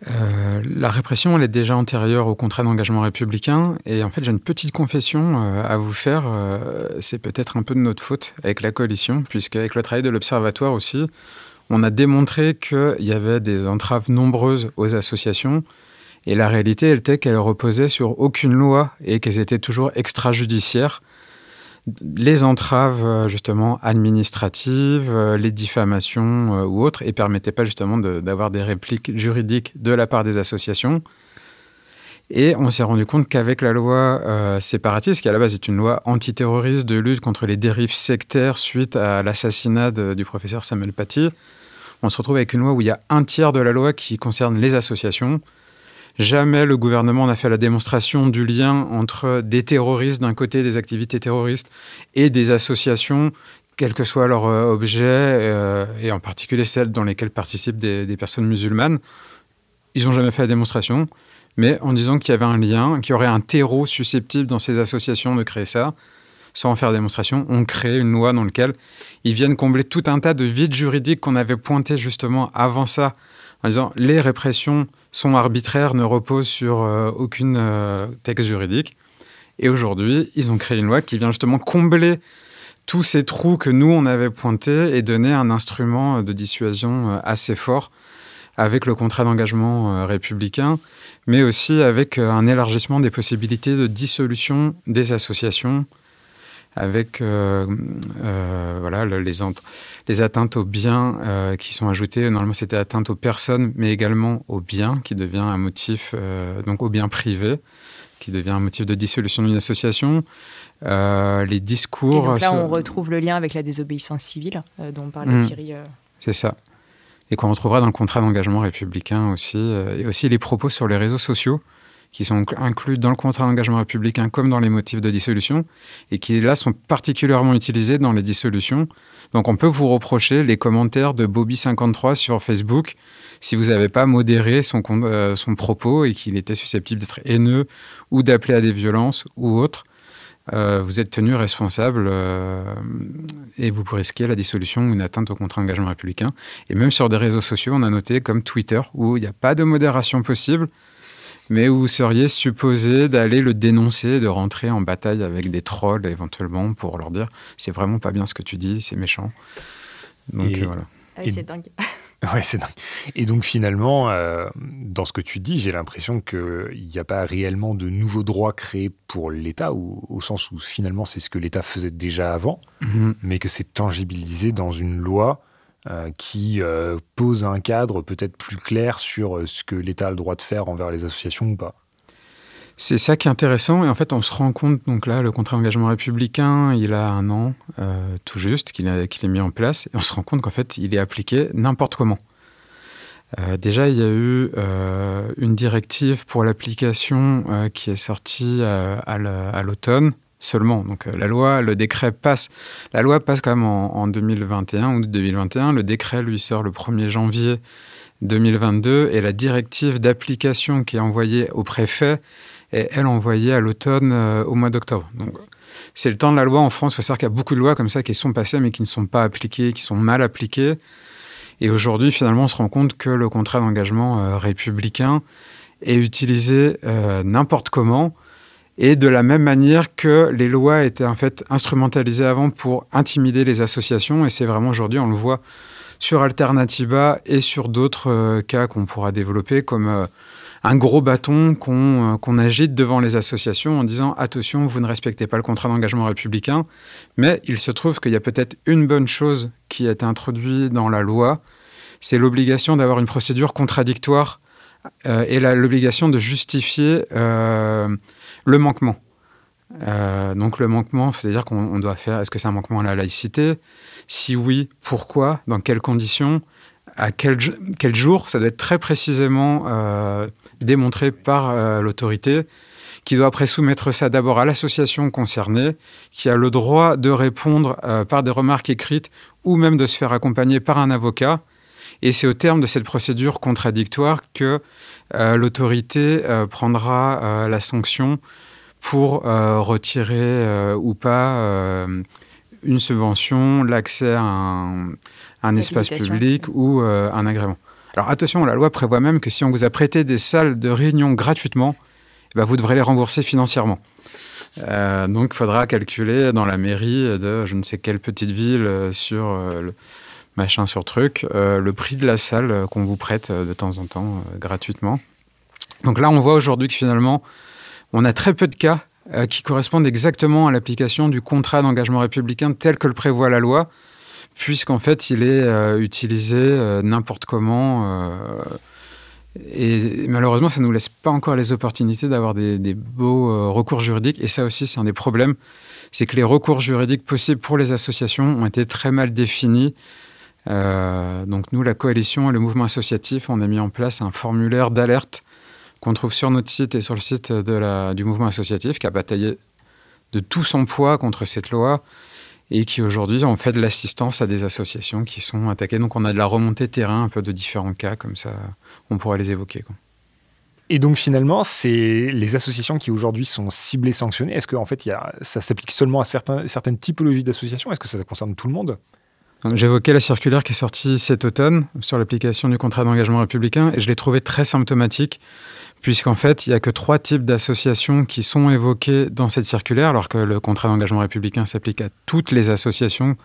Euh, la répression, elle est déjà antérieure au contrat d'engagement républicain. Et en fait, j'ai une petite confession euh, à vous faire. Euh, c'est peut-être un peu de notre faute avec la coalition, puisque avec le travail de l'Observatoire aussi, on a démontré qu'il y avait des entraves nombreuses aux associations. Et la réalité, elle était qu'elles reposaient sur aucune loi et qu'elles étaient toujours extrajudiciaires les entraves euh, justement administratives, euh, les diffamations euh, ou autres, et permettaient pas justement d'avoir des répliques juridiques de la part des associations. Et on s'est rendu compte qu'avec la loi séparatiste, qui à la base est une loi antiterroriste de lutte contre les dérives sectaires suite à l'assassinat du professeur Samuel Paty, on se retrouve avec une loi où il y a un tiers de la loi qui concerne les associations, Jamais le gouvernement n'a fait la démonstration du lien entre des terroristes d'un côté, des activités terroristes, et des associations, quel que soit leur euh, objet, euh, et en particulier celles dans lesquelles participent des, personnes musulmanes. Ils n'ont jamais fait la démonstration, mais en disant qu'il y avait un lien, qu'il y aurait un terreau susceptible dans ces associations de créer ça, sans en faire démonstration, on crée une loi dans laquelle ils viennent combler tout un tas de vides juridiques qu'on avait pointés justement avant ça, en disant les répressions sont arbitraires, ne reposent sur euh, aucun euh, texte juridique. Et aujourd'hui, ils ont créé une loi qui vient justement combler tous ces trous que nous, on avait pointés et donner un instrument de dissuasion euh, assez fort avec le contrat d'engagement républicain, mais aussi avec un élargissement des possibilités de dissolution des associations, avec euh, euh, voilà, les, les, atteintes aux biens euh, qui sont ajoutées. Normalement, c'était atteinte aux personnes, mais également aux biens, qui devient un motif, donc aux biens privés, qui devient un motif de dissolution d'une association. les discours. Et donc là, on retrouve le lien avec la désobéissance civile dont parlait mmh. Thierry. C'est ça. Et qu'on retrouvera dans le contrat d'engagement républicain aussi. et aussi les propos sur les réseaux sociaux qui sont inclus dans le contrat d'engagement républicain comme dans les motifs de dissolution, et qui là sont particulièrement utilisés dans les dissolutions. Donc on peut vous reprocher les commentaires de Bobby53 sur Facebook si vous n'avez pas modéré son, euh, son propos et qu'il était susceptible d'être haineux ou d'appeler à des violences ou autres. Euh, vous êtes tenu responsable euh, et vous risquer la dissolution ou une atteinte au contrat d'engagement républicain. Et même sur des réseaux sociaux, on a noté comme Twitter, où il n'y a pas de modération possible, mais où vous seriez supposé d'aller le dénoncer, de rentrer en bataille avec des trolls éventuellement pour leur dire c'est vraiment pas bien ce que tu dis, c'est méchant. Donc et, voilà. Ah c'est dingue. Ouais, c'est dingue. Et donc finalement, euh, dans ce que tu dis, j'ai l'impression qu'il n'y a pas réellement de nouveaux droits créés pour l'État, au sens où finalement c'est ce que l'État faisait déjà avant, mhm. mais que c'est tangibilisé dans une loi euh, qui euh, pose un cadre peut-être plus clair sur euh, ce que l'État a le droit de faire envers les associations ou pas. C'est ça qui est intéressant. Et en fait, on se rend compte, donc là, le contrat d'engagement républicain, il a un an tout juste qu'il est mis en place. Et on se rend compte qu'en fait, il est appliqué n'importe comment. déjà, il y a eu une directive pour l'application qui est sortie à l'automne seulement. Donc euh, la loi, le décret passe. La loi passe quand même en, 2021 ou 2021. Le décret lui sort le 1er janvier 2022 et la directive d'application qui est envoyée au préfet, et elle envoyée à l'automne au mois d'octobre. Donc c'est le temps de la loi en France. Il faut savoir qu'il y a beaucoup de lois comme ça qui sont passées mais qui ne sont pas appliquées, qui sont mal appliquées. Et aujourd'hui, finalement, on se rend compte que le contrat d'engagement euh, républicain est utilisé euh, n'importe comment et de la même manière que les lois étaient en fait instrumentalisées avant pour intimider les associations. Et c'est vraiment aujourd'hui, on le voit sur Alternativa et sur d'autres euh, cas qu'on pourra développer comme un gros bâton euh, qu'on agite devant les associations en disant attention, vous ne respectez pas le contrat d'engagement républicain. Mais il se trouve qu'il y a peut-être une bonne chose qui été introduite dans la loi, c'est l'obligation d'avoir une procédure contradictoire euh, et l'obligation de justifier euh, le manquement. donc le manquement, c'est-à-dire qu'on doit faire, est-ce que c'est un manquement à la laïcité? Si oui, pourquoi? Dans quelles conditions? À quel, jour, ça doit être très précisément démontré par euh, l'autorité, qui doit après soumettre ça d'abord à l'association concernée, qui a le droit de répondre euh, par des remarques écrites ou même de se faire accompagner par un avocat. Et c'est au terme de cette procédure contradictoire que euh, l'autorité prendra la sanction pour retirer ou pas une subvention, l'accès à un, un espace public ou un agrément. Alors attention, la loi prévoit même que si on vous a prêté des salles de réunion gratuitement, eh ben, vous devrez les rembourser financièrement. Euh, donc il faudra calculer dans la mairie de je ne sais quelle petite ville euh, sur euh, le machin sur truc le prix de la salle qu'on vous prête de temps en temps gratuitement. Donc là on voit aujourd'hui que finalement on a très peu de cas qui correspondent exactement à l'application du contrat d'engagement républicain tel que le prévoit la loi puisqu'en fait, il est euh, utilisé euh, n'importe comment. Euh, et malheureusement, ça ne nous laisse pas encore les opportunités d'avoir des, beaux recours juridiques. Et ça aussi, c'est un des problèmes. C'est que les recours juridiques possibles pour les associations ont été très mal définis. Donc nous, la coalition et le mouvement associatif, on a mis en place un formulaire d'alerte qu'on trouve sur notre site et sur le site du mouvement associatif, qui a bataillé de tout son poids contre cette loi et qui aujourd'hui ont fait de l'assistance à des associations qui sont attaquées. Donc on a de la remontée terrain un peu de différents cas, comme ça on pourrait les évoquer. Et donc finalement, c'est les associations qui aujourd'hui sont ciblées, sanctionnées. Est-ce que en fait, ça s'applique seulement à certaines typologies d'associations? Est-ce que ça concerne tout le monde? J'évoquais la circulaire qui est sortie cet automne sur l'application du contrat d'engagement républicain et je l'ai trouvé très symptomatique puisqu'en fait, il n'y a que trois types d'associations qui sont évoquées dans cette circulaire, alors que le contrat d'engagement républicain s'applique à toutes les associations,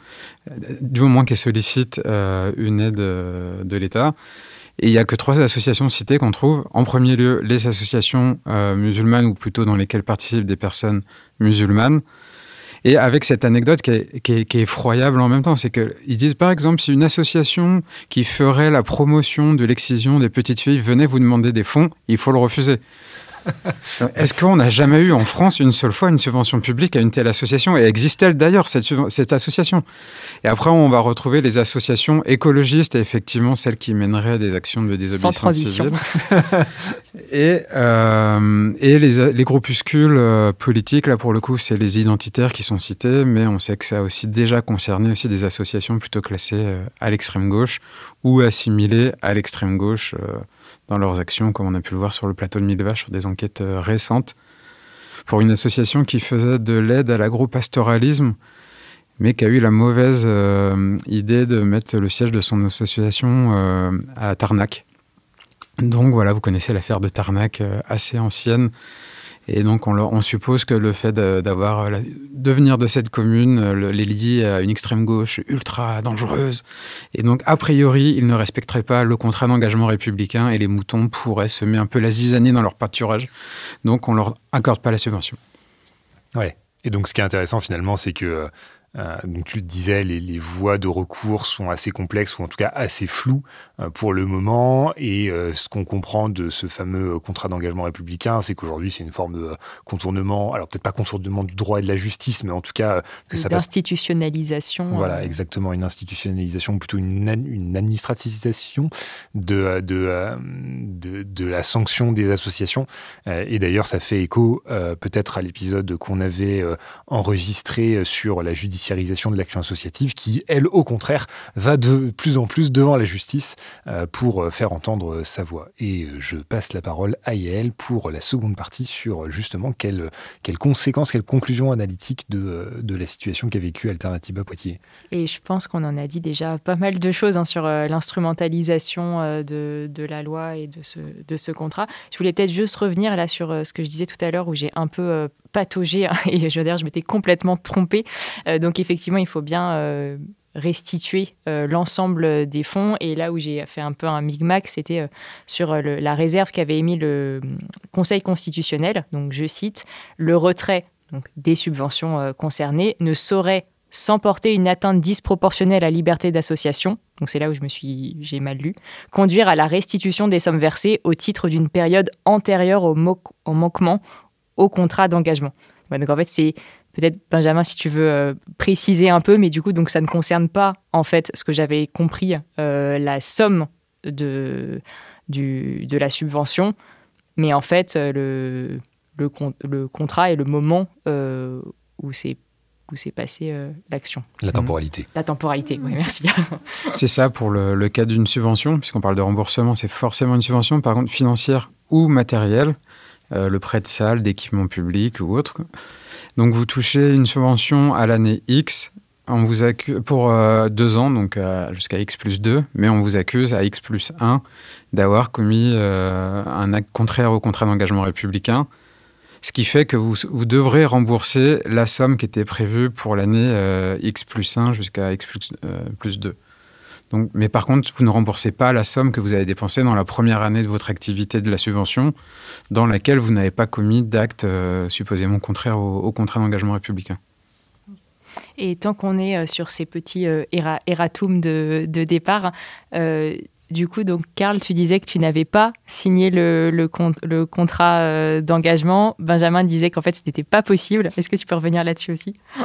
euh, du moment qu'elles sollicitent euh, une aide euh, de l'État. Et il n'y a que trois associations citées qu'on trouve. En premier lieu, les associations musulmanes, ou plutôt dans lesquelles participent des personnes musulmanes. Et avec cette anecdote qui est, effroyable en même temps, c'est qu'ils disent par exemple si une association qui ferait la promotion de l'excision des petites filles venait vous demander des fonds, il faut le refuser. Est-ce qu'on n'a jamais eu en France une seule fois une subvention publique à une telle association Et existe-t-elle d'ailleurs cette, cette, association? Et après, on va retrouver les associations écologistes et effectivement celles qui mèneraient des actions de désobéissance civile. et, euh, et les, les, groupuscules euh, politiques, là pour le coup, c'est les identitaires qui sont cités, mais on sait que ça a aussi déjà concerné aussi des associations plutôt classées euh, à l'extrême gauche ou assimilées à l'extrême gauche dans leurs actions, comme on a pu le voir sur le plateau de Millevaches sur des enquêtes euh, récentes, pour une association qui faisait de l'aide à l'agropastoralisme, mais qui a eu la mauvaise euh, idée de mettre le siège de son association euh, à Tarnac. Donc voilà, vous connaissez l'affaire de Tarnac, assez ancienne, et donc, on, suppose que le fait d'avoir euh, devenir de cette commune euh, les lie à une extrême gauche ultra dangereuse. Et donc, a priori, ils ne respecteraient pas le contrat d'engagement républicain et les moutons pourraient semer un peu la zizanie dans leur pâturage. Donc, on leur accorde pas la subvention. Ouais. Et donc, ce qui est intéressant finalement, c'est que euh, donc tu le disais, les, voies de recours sont assez complexes ou en tout cas assez floues euh, pour le moment. Et euh, ce qu'on comprend de ce fameux contrat d'engagement républicain, c'est qu'aujourd'hui c'est une forme de contournement, alors peut-être pas contournement du droit et de la justice, mais en tout cas que ça passe. Institutionnalisation. Voilà, exactement, une institutionnalisation, plutôt une, une administratisation de, de, de, de, la sanction des associations. et d'ailleurs, ça fait écho peut-être à l'épisode qu'on avait enregistré sur la judiciaire judiciarisation de l'action associative qui, elle, au contraire, va de plus en plus devant la justice pour faire entendre sa voix. Et je passe la parole à Yael pour la seconde partie sur justement quelles, conséquences, quelles conclusions analytiques de, la situation qu'a vécue Alternativa Poitiers. Et je pense qu'on en a dit déjà pas mal de choses hein, sur l'instrumentalisation de, de, la loi et de ce, de ce contrat. Je voulais peut-être juste revenir là sur ce que je disais tout à l'heure où j'ai un peu pataugé hein, et je veux dire, je m'étais complètement trompée. Euh, donc effectivement, il faut bien euh, restituer euh, l'ensemble des fonds. Et là où j'ai fait un peu un micmac, c'était sur la réserve qu'avait émis le Conseil constitutionnel. Donc je cite, le retrait donc, des subventions concernées ne saurait sans porter une atteinte disproportionnelle à la liberté d'association, donc c'est là où je me suis, j'ai mal lu, conduire à la restitution des sommes versées au titre d'une période antérieure au, au manquement au contrat d'engagement. donc en fait, c'est peut-être Benjamin, si tu veux euh, préciser un peu, mais du coup, donc ça ne concerne pas en fait ce que j'avais compris, euh, la somme de, du, de la subvention, mais en fait euh, le, le, le contrat et le moment où c'est où s'est passé l'action. La temporalité. La temporalité, oui, merci. c'est ça pour le, le cas d'une subvention, puisqu'on parle de remboursement, c'est forcément une subvention, par contre financière ou matérielle. Euh, le prêt de salle, d'équipement public ou autre. Donc vous touchez une subvention à l'année X, on vous pour euh, deux ans, donc jusqu'à X plus 2, mais on vous accuse à X plus 1 d'avoir commis euh, un acte contraire au contrat d'engagement républicain, ce qui fait que vous, vous, devrez rembourser la somme qui était prévue pour l'année X plus 1 jusqu'à X plus, plus 2 mais par contre, vous ne remboursez pas la somme que vous avez dépensée dans la première année de votre activité de la subvention, dans laquelle vous n'avez pas commis d'acte euh, supposément contraire au, contrat d'engagement républicain. Et tant qu'on est euh, sur ces petits euh, erratums de, départ, du coup, donc, Karl, tu disais que tu n'avais pas signé le, le, le contrat d'engagement. Benjamin disait qu'en fait, ce n'était pas possible. Est-ce que tu peux revenir là-dessus aussi?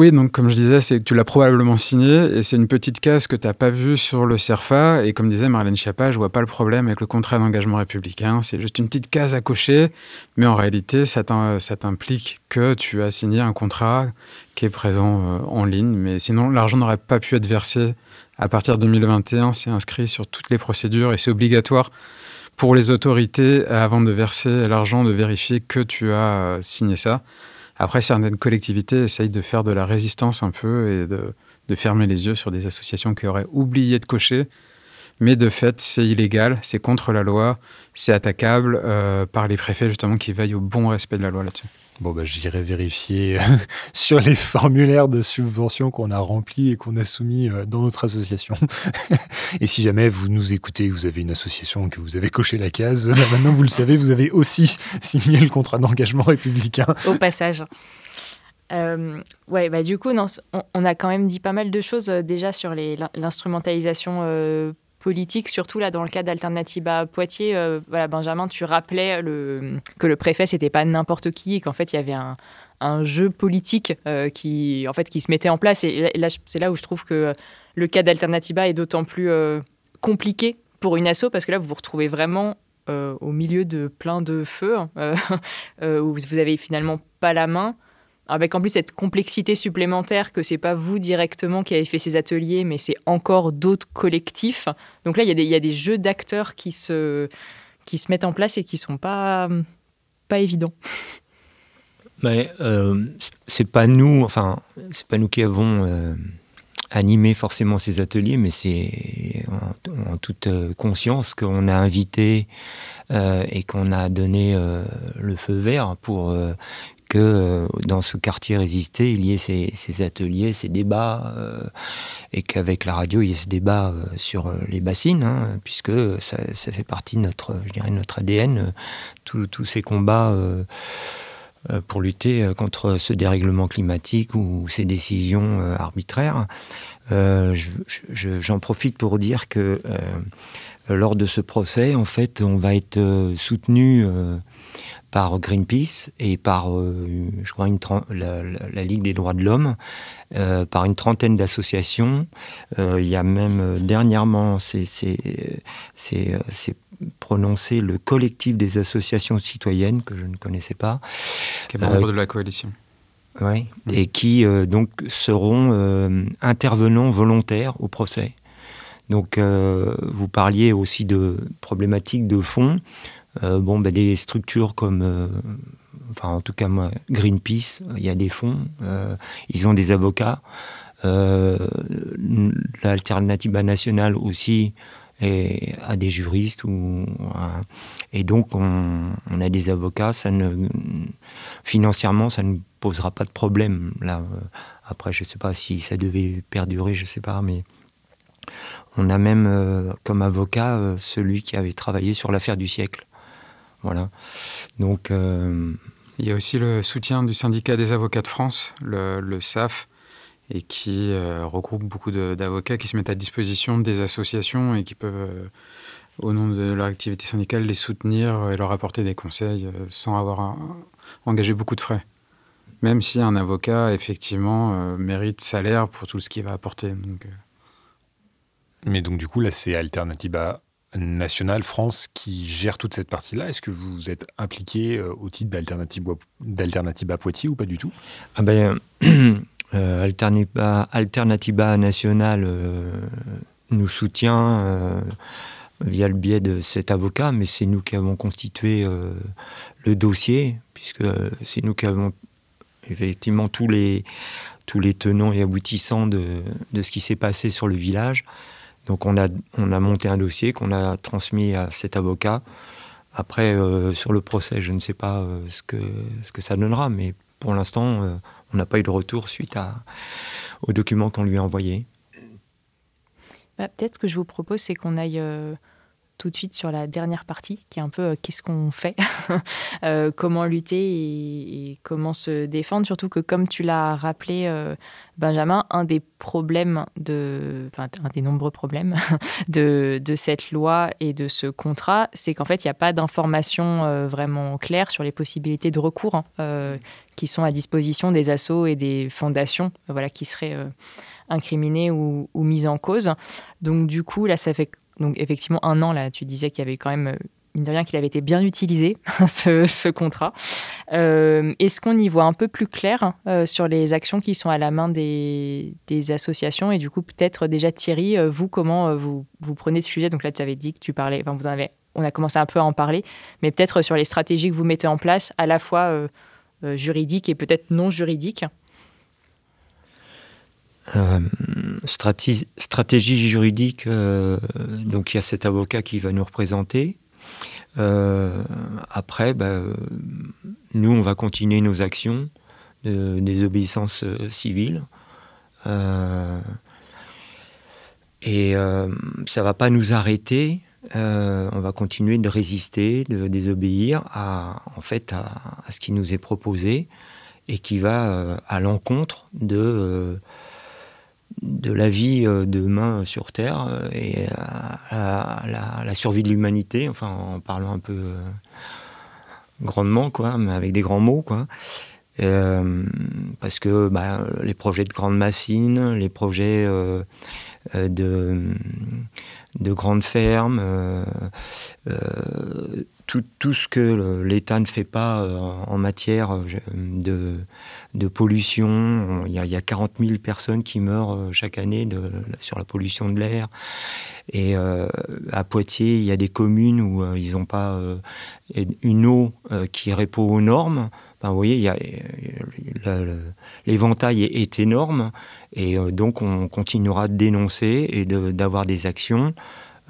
oui, donc comme je disais, c'est tu l'as probablement signé et c'est une petite case que tu n'as pas vue sur le CERFA. Et comme disait Marlène Schiappa, je vois pas le problème avec le contrat d'engagement républicain. C'est juste une petite case à cocher, mais en réalité, ça t'implique que tu as signé un contrat qui est présent euh, en ligne. Mais sinon, l'argent n'aurait pas pu être versé à partir de 2021. C'est inscrit sur toutes les procédures et c'est obligatoire pour les autorités, avant de verser l'argent, de vérifier que tu as euh, signé ça. Après, certaines collectivités essayent de faire de la résistance un peu et de, fermer les yeux sur des associations qui auraient oublié de cocher. Mais de fait, c'est illégal, c'est contre la loi, c'est attaquable euh, par les préfets justement qui veillent au bon respect de la loi là-dessus. Bon, bah, j'irai vérifier euh, sur les formulaires de subvention qu'on a remplis et qu'on a soumis euh, dans notre association. et si jamais vous nous écoutez, vous avez une association que vous avez coché la case, maintenant vous le savez, vous avez aussi signé le contrat d'engagement républicain. Au passage. Euh, ouais, bah, du coup, on, a quand même dit pas mal de choses déjà sur l'instrumentalisation politique, surtout là dans le cas d'Alternativa Poitiers. Euh, voilà, Benjamin, tu rappelais le, que le préfet c'était pas n'importe qui et qu'en fait il y avait un, jeu politique euh, qui en fait qui se mettait en place et là c'est là où je trouve que le cas d'Alternativa est d'autant plus euh, compliqué pour une asso parce que là vous vous retrouvez vraiment au milieu de plein de feux hein, où vous avez finalement pas la main avec en plus cette complexité supplémentaire que c'est pas vous directement qui avez fait ces ateliers, mais c'est encore d'autres collectifs. Donc là, il y, y, a des jeux d'acteurs qui se, qui se mettent en place et qui sont pas, pas évidents. Mais euh, c'est pas nous, enfin, c'est pas nous qui avons euh, animé forcément ces ateliers, mais c'est en, toute euh, conscience qu'on a invité euh, et qu'on a donné le feu vert pour que euh, dans ce quartier résisté, il y ait ces, ateliers, ces débats, euh, et qu'avec la radio, il y ait ce débat euh, sur les bassines, hein, puisque ça, fait partie de notre, je dirais, notre ADN, tous ces combats pour lutter contre ce dérèglement climatique ou ces décisions arbitraires. J'en profite pour dire que lors de ce procès, en fait, on va être soutenu par Greenpeace et par, euh, je crois, une la, Ligue des droits de l'homme, euh, par une trentaine d'associations. Euh, il y a même dernièrement, c'est prononcé le collectif des associations citoyennes, que je ne connaissais pas. Qui est membre de la coalition. Oui, et qui donc seront intervenants volontaires au procès. Donc, vous parliez aussi de problématiques de fond. Bon, ben, des structures comme enfin en tout cas moi, Greenpeace, il y a des fonds, ils ont des avocats. Euh, L'alternative nationale aussi et à des juristes ou et donc on, a des avocats. Ça ne financièrement ça ne posera pas de problème là. Après je sais pas si ça devait perdurer je sais pas mais on a même euh, comme avocat euh, celui qui avait travaillé sur l'affaire du siècle voilà donc euh, il y a aussi le soutien du syndicat des avocats de France le, le SAF et qui euh, regroupe beaucoup d'avocats qui se mettent à disposition des associations et qui peuvent, euh, au nom de leur activité syndicale, les soutenir et leur apporter des conseils euh, sans avoir engagé beaucoup de frais. Même si un avocat, effectivement, mérite salaire pour tout ce qu'il va apporter. Donc, Mais donc, du coup, là, c'est Alternativa Nationale France qui gère toute cette partie-là. Est-ce que vous êtes impliqué au titre d'Alternativa Poitiers ou pas du tout? Ah ben, Euh, Alternativa, euh, nous soutient euh, via le biais de cet avocat, mais c'est nous qui avons constitué le dossier, puisque c'est nous qui avons effectivement tous les, tous les tenants et aboutissants de, de ce qui s'est passé sur le village. Donc on a, on a monté un dossier qu'on a transmis à cet avocat. Après, sur le procès, je ne sais pas ce, que, ce que ça donnera, mais pour l'instant, on n'a pas eu de retour suite à, aux documents qu'on lui a envoyés. Bah, peut-être ce que je vous propose, c'est qu'on aille euh, tout de suite sur la dernière partie, qui est un peu euh, qu'est-ce qu'on fait, euh, comment lutter et, comment se défendre. Surtout que, comme tu l'as rappelé, Benjamin, un des problèmes, de, enfin, un des nombreux problèmes de, de, cette loi et de ce contrat, c'est qu'en fait, il n'y a pas d'informations vraiment claires sur les possibilités de recours. Hein, qui sont à disposition des assos et des fondations euh, voilà, qui seraient euh, incriminées ou, ou, mises en cause. Donc du coup, là, ça fait donc effectivement un an, là, tu disais qu'il y avait quand même, euh, mine de rien, qu'il avait été bien utilisé, ce, contrat. Est-ce qu'on y voit un peu plus clair sur les actions qui sont à la main des, des associations? Et du coup, peut-être déjà Thierry, vous, comment vous, vous prenez ce sujet? Donc là, tu avais dit que tu parlais, enfin, vous en avez, on a commencé un peu à en parler, mais peut-être sur les stratégies que vous mettez en place, à la fois euh, juridique et peut-être non juridique euh, stratégie, juridique, euh, donc il y a cet avocat qui va nous représenter. après, bah, nous, on va continuer nos actions de désobéissance civile. et ça va pas nous arrêter euh, on va continuer de résister, de désobéir à, en fait, à, ce qui nous est proposé et qui va euh, à l'encontre de, euh, de la vie demain sur Terre et à, la, survie de l'humanité, enfin en parlant un peu grandement, quoi, mais avec des grands mots, quoi. parce que bah, les projets de grandes machines, les projets de de grandes fermes, euh, euh, tout, ce que l'État ne fait pas euh, en matière de, de pollution. Il y, a, il y, a, 40 000 personnes qui meurent chaque année sur la pollution de l'air. Et à Poitiers, il y a des communes où ils n'ont pas une eau qui répond aux normes. vous voyez, l'éventail est, énorme. Et euh, donc on continuera de dénoncer et d'avoir des actions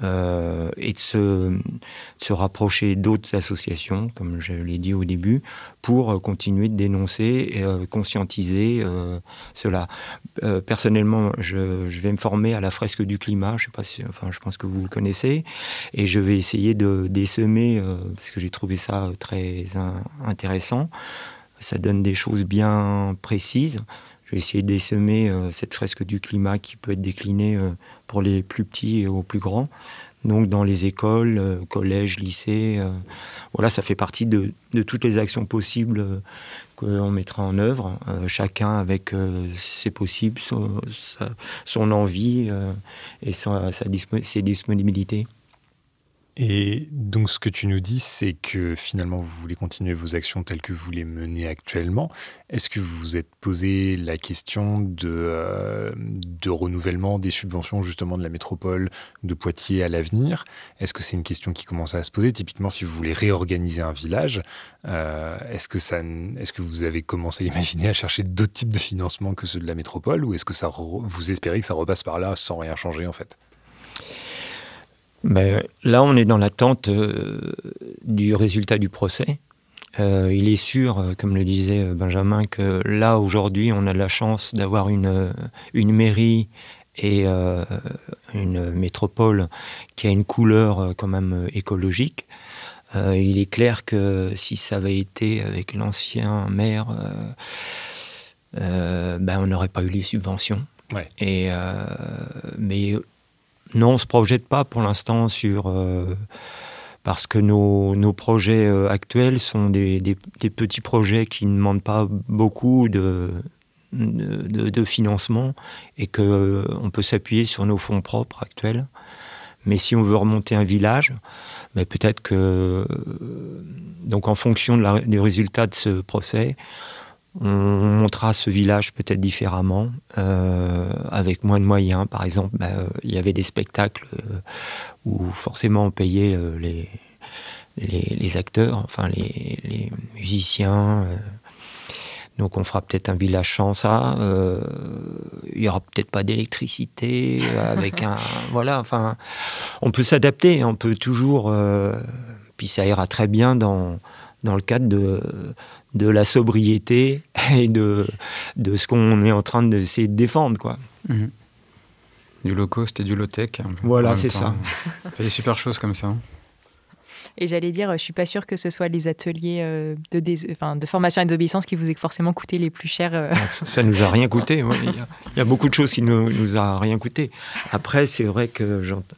euh, et de se, rapprocher d'autres associations, comme je l'ai dit au début, pour euh, continuer de dénoncer et conscientiser cela. personnellement, je, vais me former à la fresque du climat, je sais pas si, enfin, je pense que vous le connaissez, et je vais essayer de désemer, parce que j'ai trouvé ça très intéressant. Ça donne des choses bien précises. Je vais essayer d'essaimer euh, cette fresque du climat qui peut être déclinée euh, pour les plus petits et aux plus grands. Donc dans les écoles, euh, collèges, lycées, voilà, ça fait partie de, toutes les actions possibles qu'on mettra en œuvre, chacun avec ses possibles, son, envie et sa, ses disponibilités. Et donc, ce que tu nous dis, c'est que finalement, vous voulez continuer vos actions telles que vous les menez actuellement. Est-ce que vous vous êtes posé la question de, euh, renouvellement des subventions, justement, de la métropole de Poitiers à l'avenir? Est-ce que c'est une question qui commence à se poser? Typiquement, si vous voulez réorganiser un village, euh, est-ce que, vous avez commencé à imaginer à chercher d'autres types de financement que ceux de la métropole? Ou est-ce que vous espérez que ça repasse par là sans rien changer, en fait? Mais là, on est dans l'attente euh, du résultat du procès. Euh, il est sûr, euh, comme le disait Benjamin, que là, aujourd'hui, on a la chance d'avoir une, une mairie et une métropole qui a une couleur quand même écologique. il est clair que si ça avait été avec l'ancien maire, ben, on n'aurait pas eu les subventions. Et, mais non, on ne se projette pas pour l'instant sur. Euh, parce que nos, projets euh, actuels sont des, petits projets qui ne demandent pas beaucoup de, financement et qu'on euh, peut s'appuyer sur nos fonds propres actuels. Mais si on veut remonter un village, mais ben peut-être que. Donc, en fonction des résultats de ce procès, on montrera ce village peut-être différemment, euh, avec moins de moyens. Par exemple, bah, euh, il y avait des spectacles euh, où forcément on payait les, les, acteurs, enfin les, musiciens. donc on fera peut-être un village sans ça. il y aura peut-être pas d'électricité avec un voilà. Enfin, on peut s'adapter. On peut toujours. puis ça ira très bien dans dans le cadre de de la sobriété et de, de ce qu'on est en train d'essayer de défendre. Quoi. Mhm. Du low cost et du low tech. Voilà, c'est ça. On fait des super choses comme ça. Hein. Et j'allais dire, je suis pas sûre que ce soit les ateliers euh, de, de formation et d'obéissance qui vous aient forcément coûté les plus chers. Euh. Ah, ça, nous a rien coûté. Il, y a, beaucoup de choses qui nous, nous a rien coûté. Après, c'est vrai que j'entends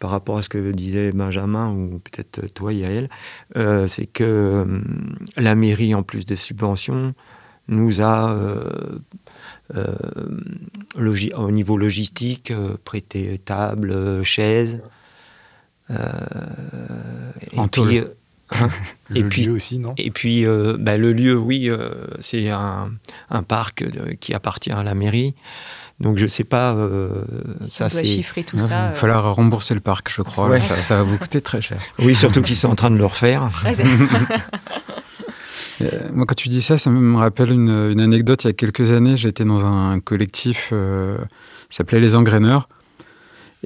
par rapport à ce que disait Benjamin ou peut-être toi Yael, euh, c'est que euh, la mairie, en plus des subventions, nous a, euh, au niveau logistique, prêté table, chaises. en puis, et puis aussi, non? Et puis, bah, le lieu, oui, c'est un, un, parc qui appartient à la mairie. Donc je sais pas. Euh, ça c'est. chiffrer tout ça. Il va euh. falloir rembourser le parc, je crois. Ça, va vous coûter très cher. Oui, surtout qu'ils sont en train de le refaire. Euh, moi, quand tu dis ça, ça me rappelle une, anecdote. Il y a quelques années, j'étais dans un collectif qui s'appelait Les Engraineurs.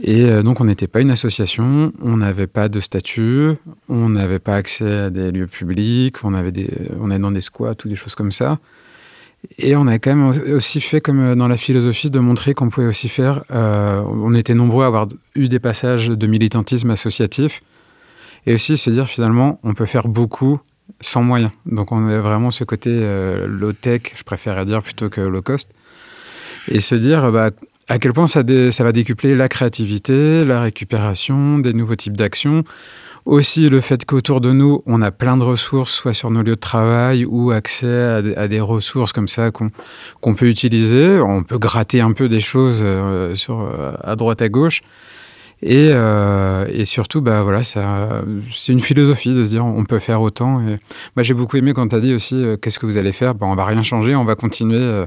Et donc, on n'était pas une association, on n'avait pas de statut, on n'avait pas accès à des lieux publics, on, avait des, on est dans des squats ou des choses comme ça. Et on a quand même aussi fait, comme euh, dans la philosophie, de montrer qu'on pouvait aussi faire. Euh, on était nombreux à avoir eu des passages de militantisme associatif. Et aussi se dire finalement, on peut faire beaucoup sans moyens. Donc on a vraiment ce côté euh, low-tech, je préférerais dire plutôt que low-cost. Et se dire bah, à quel point ça va décupler la créativité, la récupération, des nouveaux types d'actions. Aussi le fait qu'autour de nous, on a plein de ressources, soit sur nos lieux de travail ou accès à, des ressources comme ça qu'on peut utiliser. On peut gratter un peu des choses euh, euh, à droite, à gauche. Et, euh, surtout, bah voilà, c'est une philosophie de se dire on peut faire autant. Et moi, j'ai beaucoup aimé quand tu as dit aussi qu'est-ce que vous allez faire? Bah, On va rien changer, on va continuer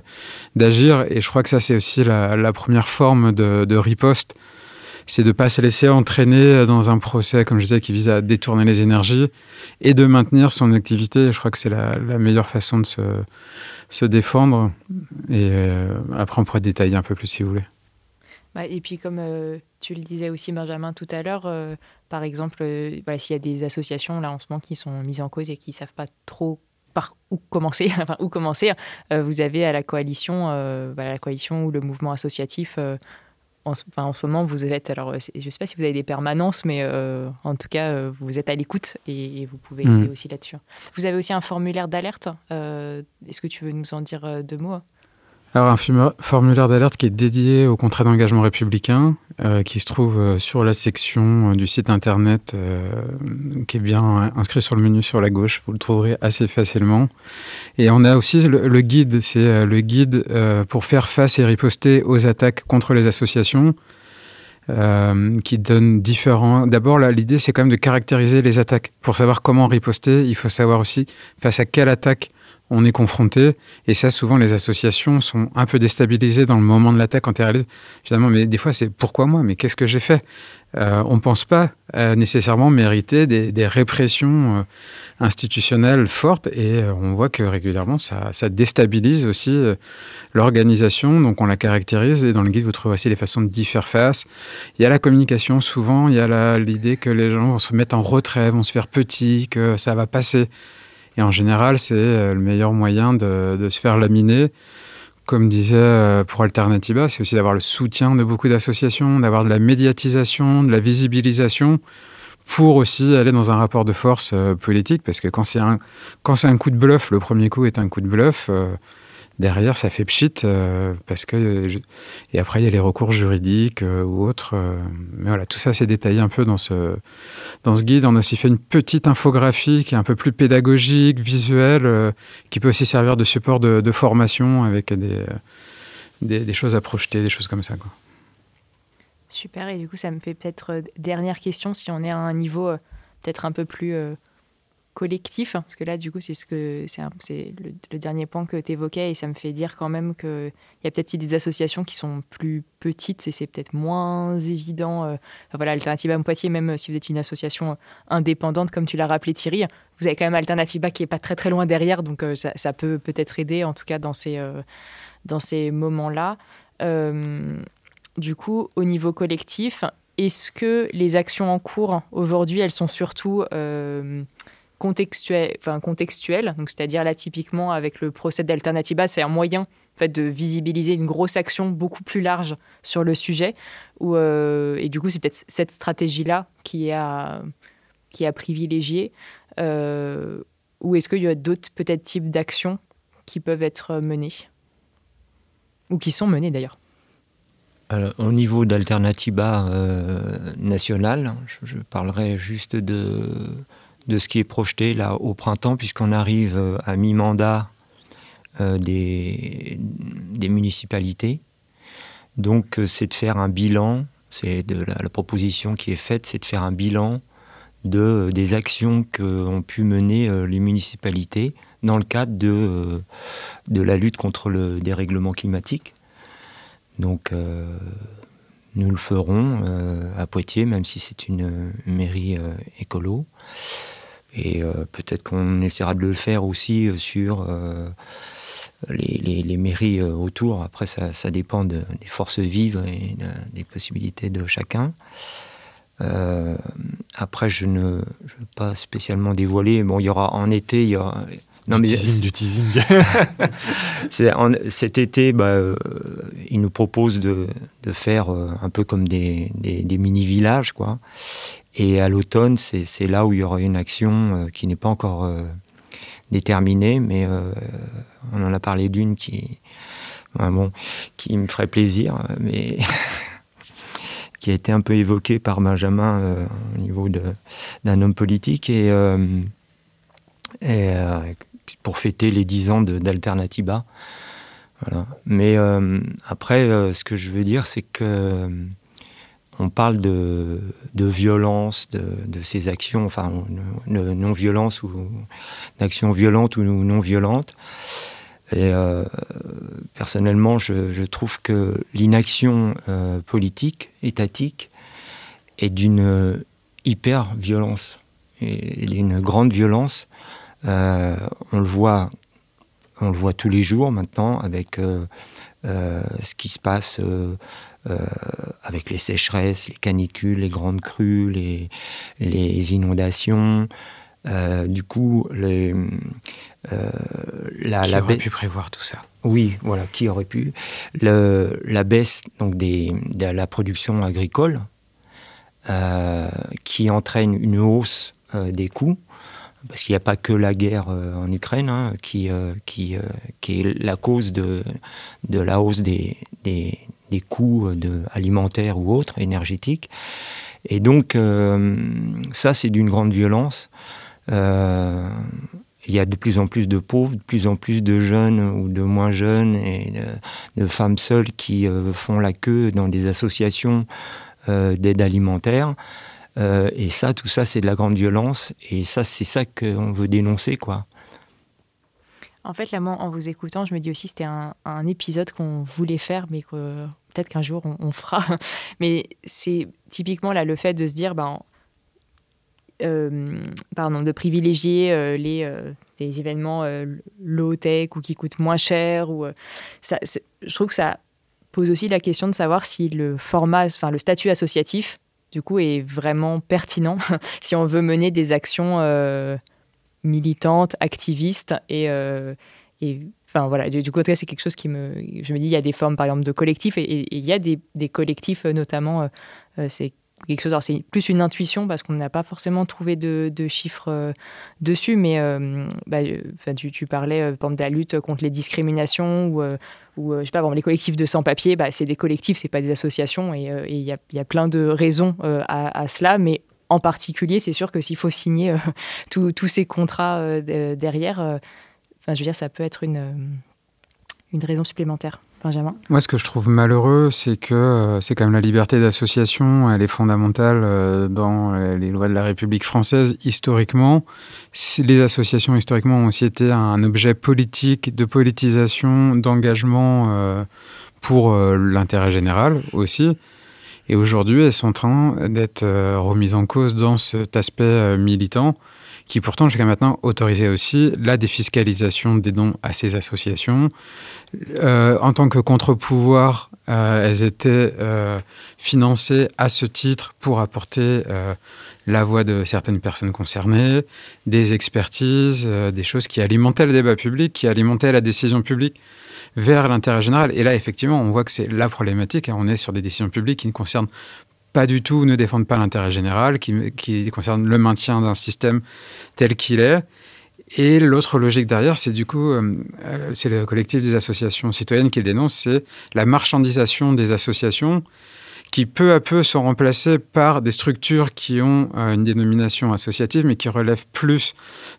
d'agir. Et je crois que ça, c'est aussi la, première forme de riposte c'est de ne pas se laisser entraîner dans un procès, comme je disais, qui vise à détourner les énergies et de maintenir son activité. Je crois que c'est la, meilleure façon de se, se défendre. Et euh, après, on pourrait détailler un peu plus si vous voulez. Bah, et puis, comme euh, tu le disais aussi, Benjamin, tout à l'heure, euh, par exemple, s'il y a des associations là en ce moment qui sont mises en cause et qui ne savent pas trop par où commencer, où commencer vous avez à la coalition, la coalition ou le mouvement associatif en, enfin, en ce moment, vous êtes, alors je ne sais pas si vous avez des permanences, mais euh, en tout cas, euh, vous êtes à l'écoute et, vous pouvez mm. aider aussi là-dessus. Vous avez aussi un formulaire d'alerte. Euh, est-ce que tu veux nous en dire deux mots? Alors un formulaire d'alerte qui est dédié au contrat d'engagement républicain, euh, qui se trouve euh, sur la section euh, du site internet, qui est bien inscrit sur le menu sur la gauche. Vous le trouverez assez facilement. Et on a aussi le, guide, c'est le guide pour faire face et riposter aux attaques contre les associations. qui donne différents. D'abord, l'idée, c'est quand même de caractériser les attaques. Pour savoir comment riposter, il faut savoir aussi face à quelle attaque on est confronté. Et ça, souvent, les associations sont un peu déstabilisées dans le moment de l'attaque quand elles finalement, mais des fois, c'est pourquoi moi Mais qu'est-ce que j'ai fait? Euh, On ne pense pas euh, nécessairement mériter des, répressions euh, institutionnelles fortes. Et on voit que régulièrement, ça, déstabilise aussi l'organisation. Donc, on la caractérise. Et dans le guide, vous trouvez aussi les façons d'y faire face. Il y a la communication, souvent. Il y a l'idée que les gens vont se mettre en retrait, vont se faire petits, que ça va passer. Et en général, c'est euh, le meilleur moyen de, se faire laminer. Comme disait euh, pour Alternativa, c'est aussi d'avoir le soutien de beaucoup d'associations, d'avoir de la médiatisation, de la visibilisation pour aussi aller dans un rapport de force euh, politique. Parce que quand c'est un, un coup de bluff, le premier coup est un coup de bluff, derrière, ça fait pchit, euh, parce que. Et après, il y a les recours juridiques euh, ou autres. Euh, mais voilà, tout ça, c'est détaillé un peu dans ce, dans ce guide. On a aussi fait une petite infographie qui est un peu plus pédagogique, visuelle, qui peut aussi servir de support de, formation avec des, des, choses à projeter, des choses comme ça. Super, et du coup, ça me fait peut-être dernière question, si on est à un niveau peut-être un peu plus collectif, hein, parce que là, du coup, c'est ce que c'est le, dernier point que tu évoquais, et ça me fait dire quand même qu'il y a peut-être des associations qui sont plus petites, et c'est peut-être moins évident. Euh, voilà, Alternativa Poitiers, même si vous êtes une association indépendante, comme tu l'as rappelé Thierry, vous avez quand même Alternativa qui est pas très très loin derrière, donc euh, ça, peut peut-être aider, en tout cas dans ces, euh, dans ces moments-là. du coup, au niveau collectif, est-ce que les actions en cours aujourd'hui, elles sont surtout contextuel, enfin contextuel. Donc, c'est-à-dire là, typiquement, avec le procès d'Alternativa, c'est un moyen en fait, de visibiliser une grosse action beaucoup plus large sur le sujet. Euh, et du coup, c'est peut-être cette stratégie-là qui a, qui a privilégié. Euh, ou est-ce qu'il y a d'autres peut-être types d'actions qui peuvent être menées? Ou qui sont menées d'ailleurs au niveau d'Alternativa euh, nationale, je, parlerai juste de, de ce qui est projeté là au printemps, puisqu'on arrive euh, à mi-mandat euh, des, municipalités. Donc, euh, c'est de faire un bilan. C'est de la, proposition qui est faite, c'est de faire un bilan de des actions qu'ont pu mener les municipalités dans le cadre de, de la lutte contre le dérèglement climatique. Donc, nous le ferons à Poitiers, même si c'est une mairie écolo. Et euh, peut-être qu'on essaiera de le faire aussi euh, sur euh, les, mairies autour. Après, ça, dépend des forces vives et des possibilités de chacun. après, je ne, veux pas spécialement dévoiler. Bon, il y aura en été, il y aura. Non, du teasing, du teasing. cet été, bah, ils nous proposent de, faire un peu comme des, des mini-villages, quoi. Et à l'automne, c'est là où il y aura une action euh, qui n'est pas encore euh, déterminée, mais euh, on en a parlé d'une qui, bon, qui me ferait plaisir, mais qui a été un peu évoquée par Benjamin au niveau d'un homme politique. Et, pour fêter les 10 ans d'Alternativa. Voilà. Mais après, ce que je veux dire, c'est que on parle de, violence, de, ces actions, enfin, de non-violence ou d'actions violentes ou non violentes. Et euh, personnellement, je, trouve que l'inaction euh, politique, étatique, est d'une hyper-violence, et d'une grande violence. Euh, on le voit tous les jours maintenant avec ce qui se passe euh, avec les sécheresses, les canicules, les grandes crues, les, les inondations. Euh, du coup, les, euh, la, qui aurait pu prévoir tout ça? Oui, voilà, qui aurait pu. Le, la baisse donc des, de la production agricole, qui entraîne une hausse des coûts, parce qu'il n'y a pas que la guerre en Ukraine hein, qui, qui, qui, est la cause de, de la hausse des, des, des coûts de, alimentaires ou autres, énergétiques. Et donc, euh, ça, c'est d'une grande violence. Euh, il y a de plus en plus de pauvres, de plus en plus de jeunes ou de moins jeunes et de, femmes seules qui euh, font la queue dans des associations d'aide alimentaire. et ça, tout ça, c'est de la grande violence. Et ça, c'est ça qu'on veut dénoncer, quoi. En fait, là, moi, en vous écoutant, je me dis aussi c'était un, épisode qu'on voulait faire, mais que peut-être qu'un jour on, fera. mais c'est typiquement là le fait de se dire, ben, euh, pardon, de privilégier euh, les euh, événements low tech ou qui coûtent moins cher. Je trouve que ça pose aussi la question de savoir si le format, enfin le statut associatif, du coup, est vraiment pertinent si on veut mener des actions militante, activiste et, euh, et enfin voilà du, côté c'est quelque chose qui me je me dis il y a des formes par exemple de collectifs et, il y a des, collectifs euh, notamment euh, c'est quelque chose c'est plus une intuition parce qu'on n'a pas forcément trouvé de, chiffres dessus mais bah, tu, parlais par de la lutte contre les discriminations ou ou je sais pas bon, les collectifs de sans-papiers bah, c'est des collectifs c'est pas des associations et il y a, y, a, plein de raisons à, à, cela mais en particulier, c'est sûr que s'il faut signer euh, tous ces contrats euh, derrière, euh, enfin, je veux dire, ça peut être une, une raison supplémentaire. Benjamin Moi, ce que je trouve malheureux, c'est que c'est quand même la liberté d'association, elle est fondamentale dans les lois de la République française historiquement. Les associations, historiquement, ont aussi été un objet politique, de politisation, d'engagement pour l'intérêt général aussi. Et aujourd'hui, elles sont en train d'être euh, remises en cause dans cet aspect euh, militant qui pourtant jusqu'à maintenant autorisait aussi la défiscalisation des dons à ces associations. Euh, en tant que contre-pouvoir, elles étaient financées à ce titre pour apporter la voix de certaines personnes concernées, des expertises, des choses qui alimentaient le débat public, qui alimentaient la décision publique vers l'intérêt général. Et là, effectivement, on voit que c'est la problématique. Hein. On est sur des décisions publiques qui ne concernent pas du tout, ne défendent pas l'intérêt général, qui, qui concernent le maintien d'un système tel qu'il est. Et l'autre logique derrière, c'est du coup, euh, c'est le collectif des associations citoyennes qui le dénonce, c'est la marchandisation des associations qui peu à peu sont remplacées par des structures qui ont euh, une dénomination associative, mais qui relèvent plus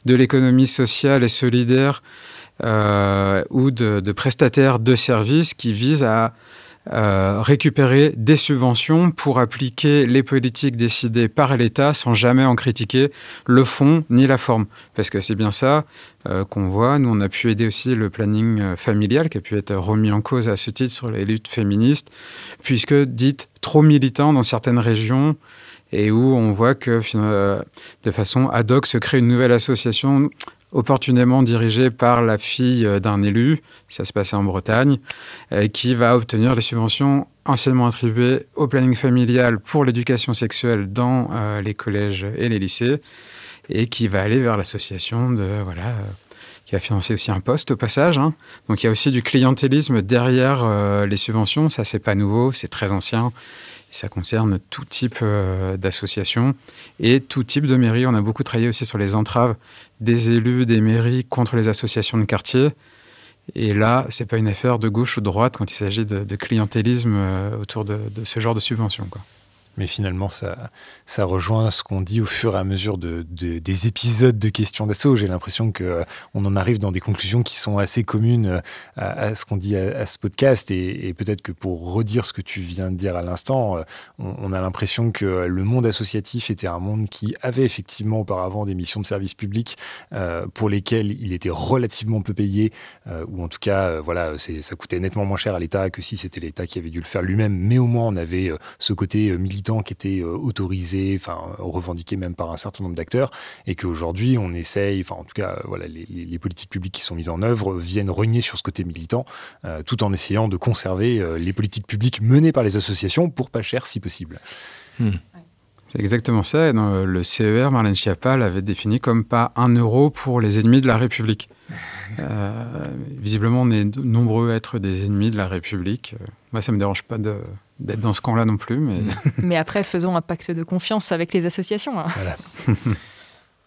de l'économie sociale et solidaire euh, ou de, prestataires de services qui visent à euh, récupérer des subventions pour appliquer les politiques décidées par l'État sans jamais en critiquer le fond ni la forme. Parce que c'est bien ça euh, qu'on voit. Nous, on a pu aider aussi le planning familial qui a pu être remis en cause à ce titre sur les luttes féministes, puisque dites trop militant dans certaines régions et où on voit que de façon ad hoc se crée une nouvelle association opportunément dirigé par la fille euh, d'un élu, ça se passait en Bretagne, euh, qui va obtenir les subventions anciennement attribuées au planning familial pour l'éducation sexuelle dans euh, les collèges et les lycées, et qui va aller vers l'association de voilà qui a financé aussi un poste au passage. Hein. Donc il y a aussi du clientélisme derrière les subventions. Ça, c'est pas nouveau, c'est très ancien. Ça concerne tout type euh, d'associations et tout type de mairie. On a beaucoup travaillé aussi sur les entraves des élus, des mairies contre les associations de quartier. Et là, c'est pas une affaire de gauche ou de droite quand il s'agit de, clientélisme euh, autour de, ce genre de subventions. Quoi. Mais finalement, ça, ça rejoint ce qu'on dit au fur et à mesure de, des épisodes de questions d'assaut. J'ai l'impression qu'on euh, on en arrive dans des conclusions qui sont assez communes euh, à, ce qu'on dit à, ce podcast. Et, peut-être que pour redire ce que tu viens de dire à l'instant, euh, on, a l'impression que le monde associatif était un monde qui avait effectivement auparavant des missions de service public pour lesquelles il était relativement peu payé, ou en tout cas, voilà, ça coûtait nettement moins cher à l'État que si c'était l'État qui avait dû le faire lui-même. Mais au moins, on avait ce côté militant qui était euh, autorisé, enfin revendiqué même par un certain nombre d'acteurs, et qu'aujourd'hui on essaye, enfin en tout cas voilà, les, politiques publiques qui sont mises en œuvre viennent renier sur ce côté militant, euh, tout en essayant de conserver euh, les politiques publiques menées par les associations pour pas cher si possible. Hmm. C'est exactement ça. dans le CER, Marlène Schiappa l'avait défini comme pas un euro pour les ennemis de la République. visiblement, on est nombreux à être des ennemis de la République. Moi, ça me dérange pas de, d'être dans ce camp-là non plus. Mais... mais après, faisons un pacte de confiance avec les associations. Hein.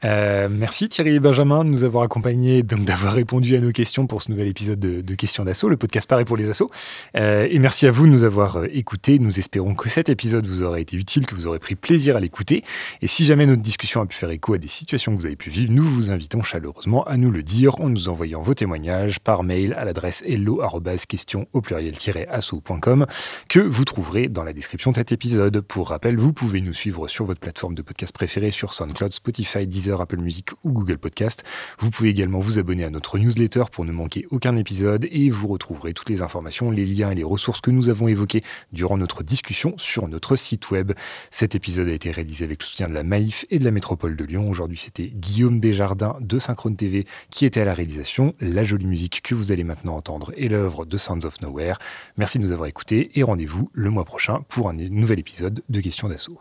Euh, merci Thierry et Benjamin de nous avoir accompagnés, donc d'avoir répondu à nos questions pour ce nouvel épisode de, Questions d'assaut, le podcast pareil pour les assos. Euh, et merci à vous de nous avoir euh, écoutés. Nous espérons que cet épisode vous aura été utile, que vous aurez pris plaisir à l'écouter. Et si jamais notre discussion a pu faire écho à des situations que vous avez pu vivre, nous vous invitons chaleureusement à nous le dire en nous envoyant vos témoignages par mail à l'adresse hello-question au pluriel-asso.com que vous trouverez dans la description de cet épisode. Pour rappel, vous pouvez nous suivre sur votre plateforme de podcast préférée sur SoundCloud, Spotify, Deezer, Apple Music ou Google Podcast. Vous pouvez également vous abonner à notre newsletter pour ne manquer aucun épisode et vous retrouverez toutes les informations, les liens et les ressources que nous avons évoquées durant notre discussion sur notre site web. Cet épisode a été réalisé avec le soutien de la Maïf et de la métropole de Lyon. Aujourd'hui, c'était Guillaume Desjardins de Synchrone TV qui était à la réalisation. La jolie musique que vous allez maintenant entendre est l'œuvre de Sounds of Nowhere. Merci de nous avoir écoutés et rendez-vous le mois prochain pour un nouvel épisode de Questions d'assaut.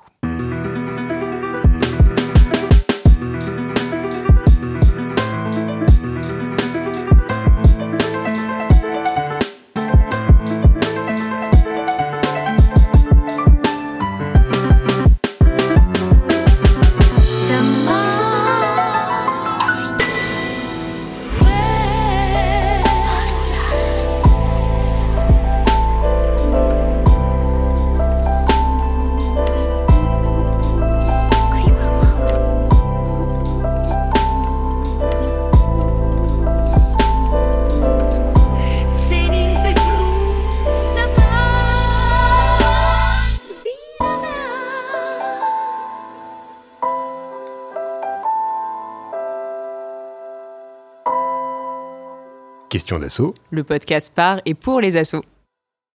Le podcast par et pour les assos.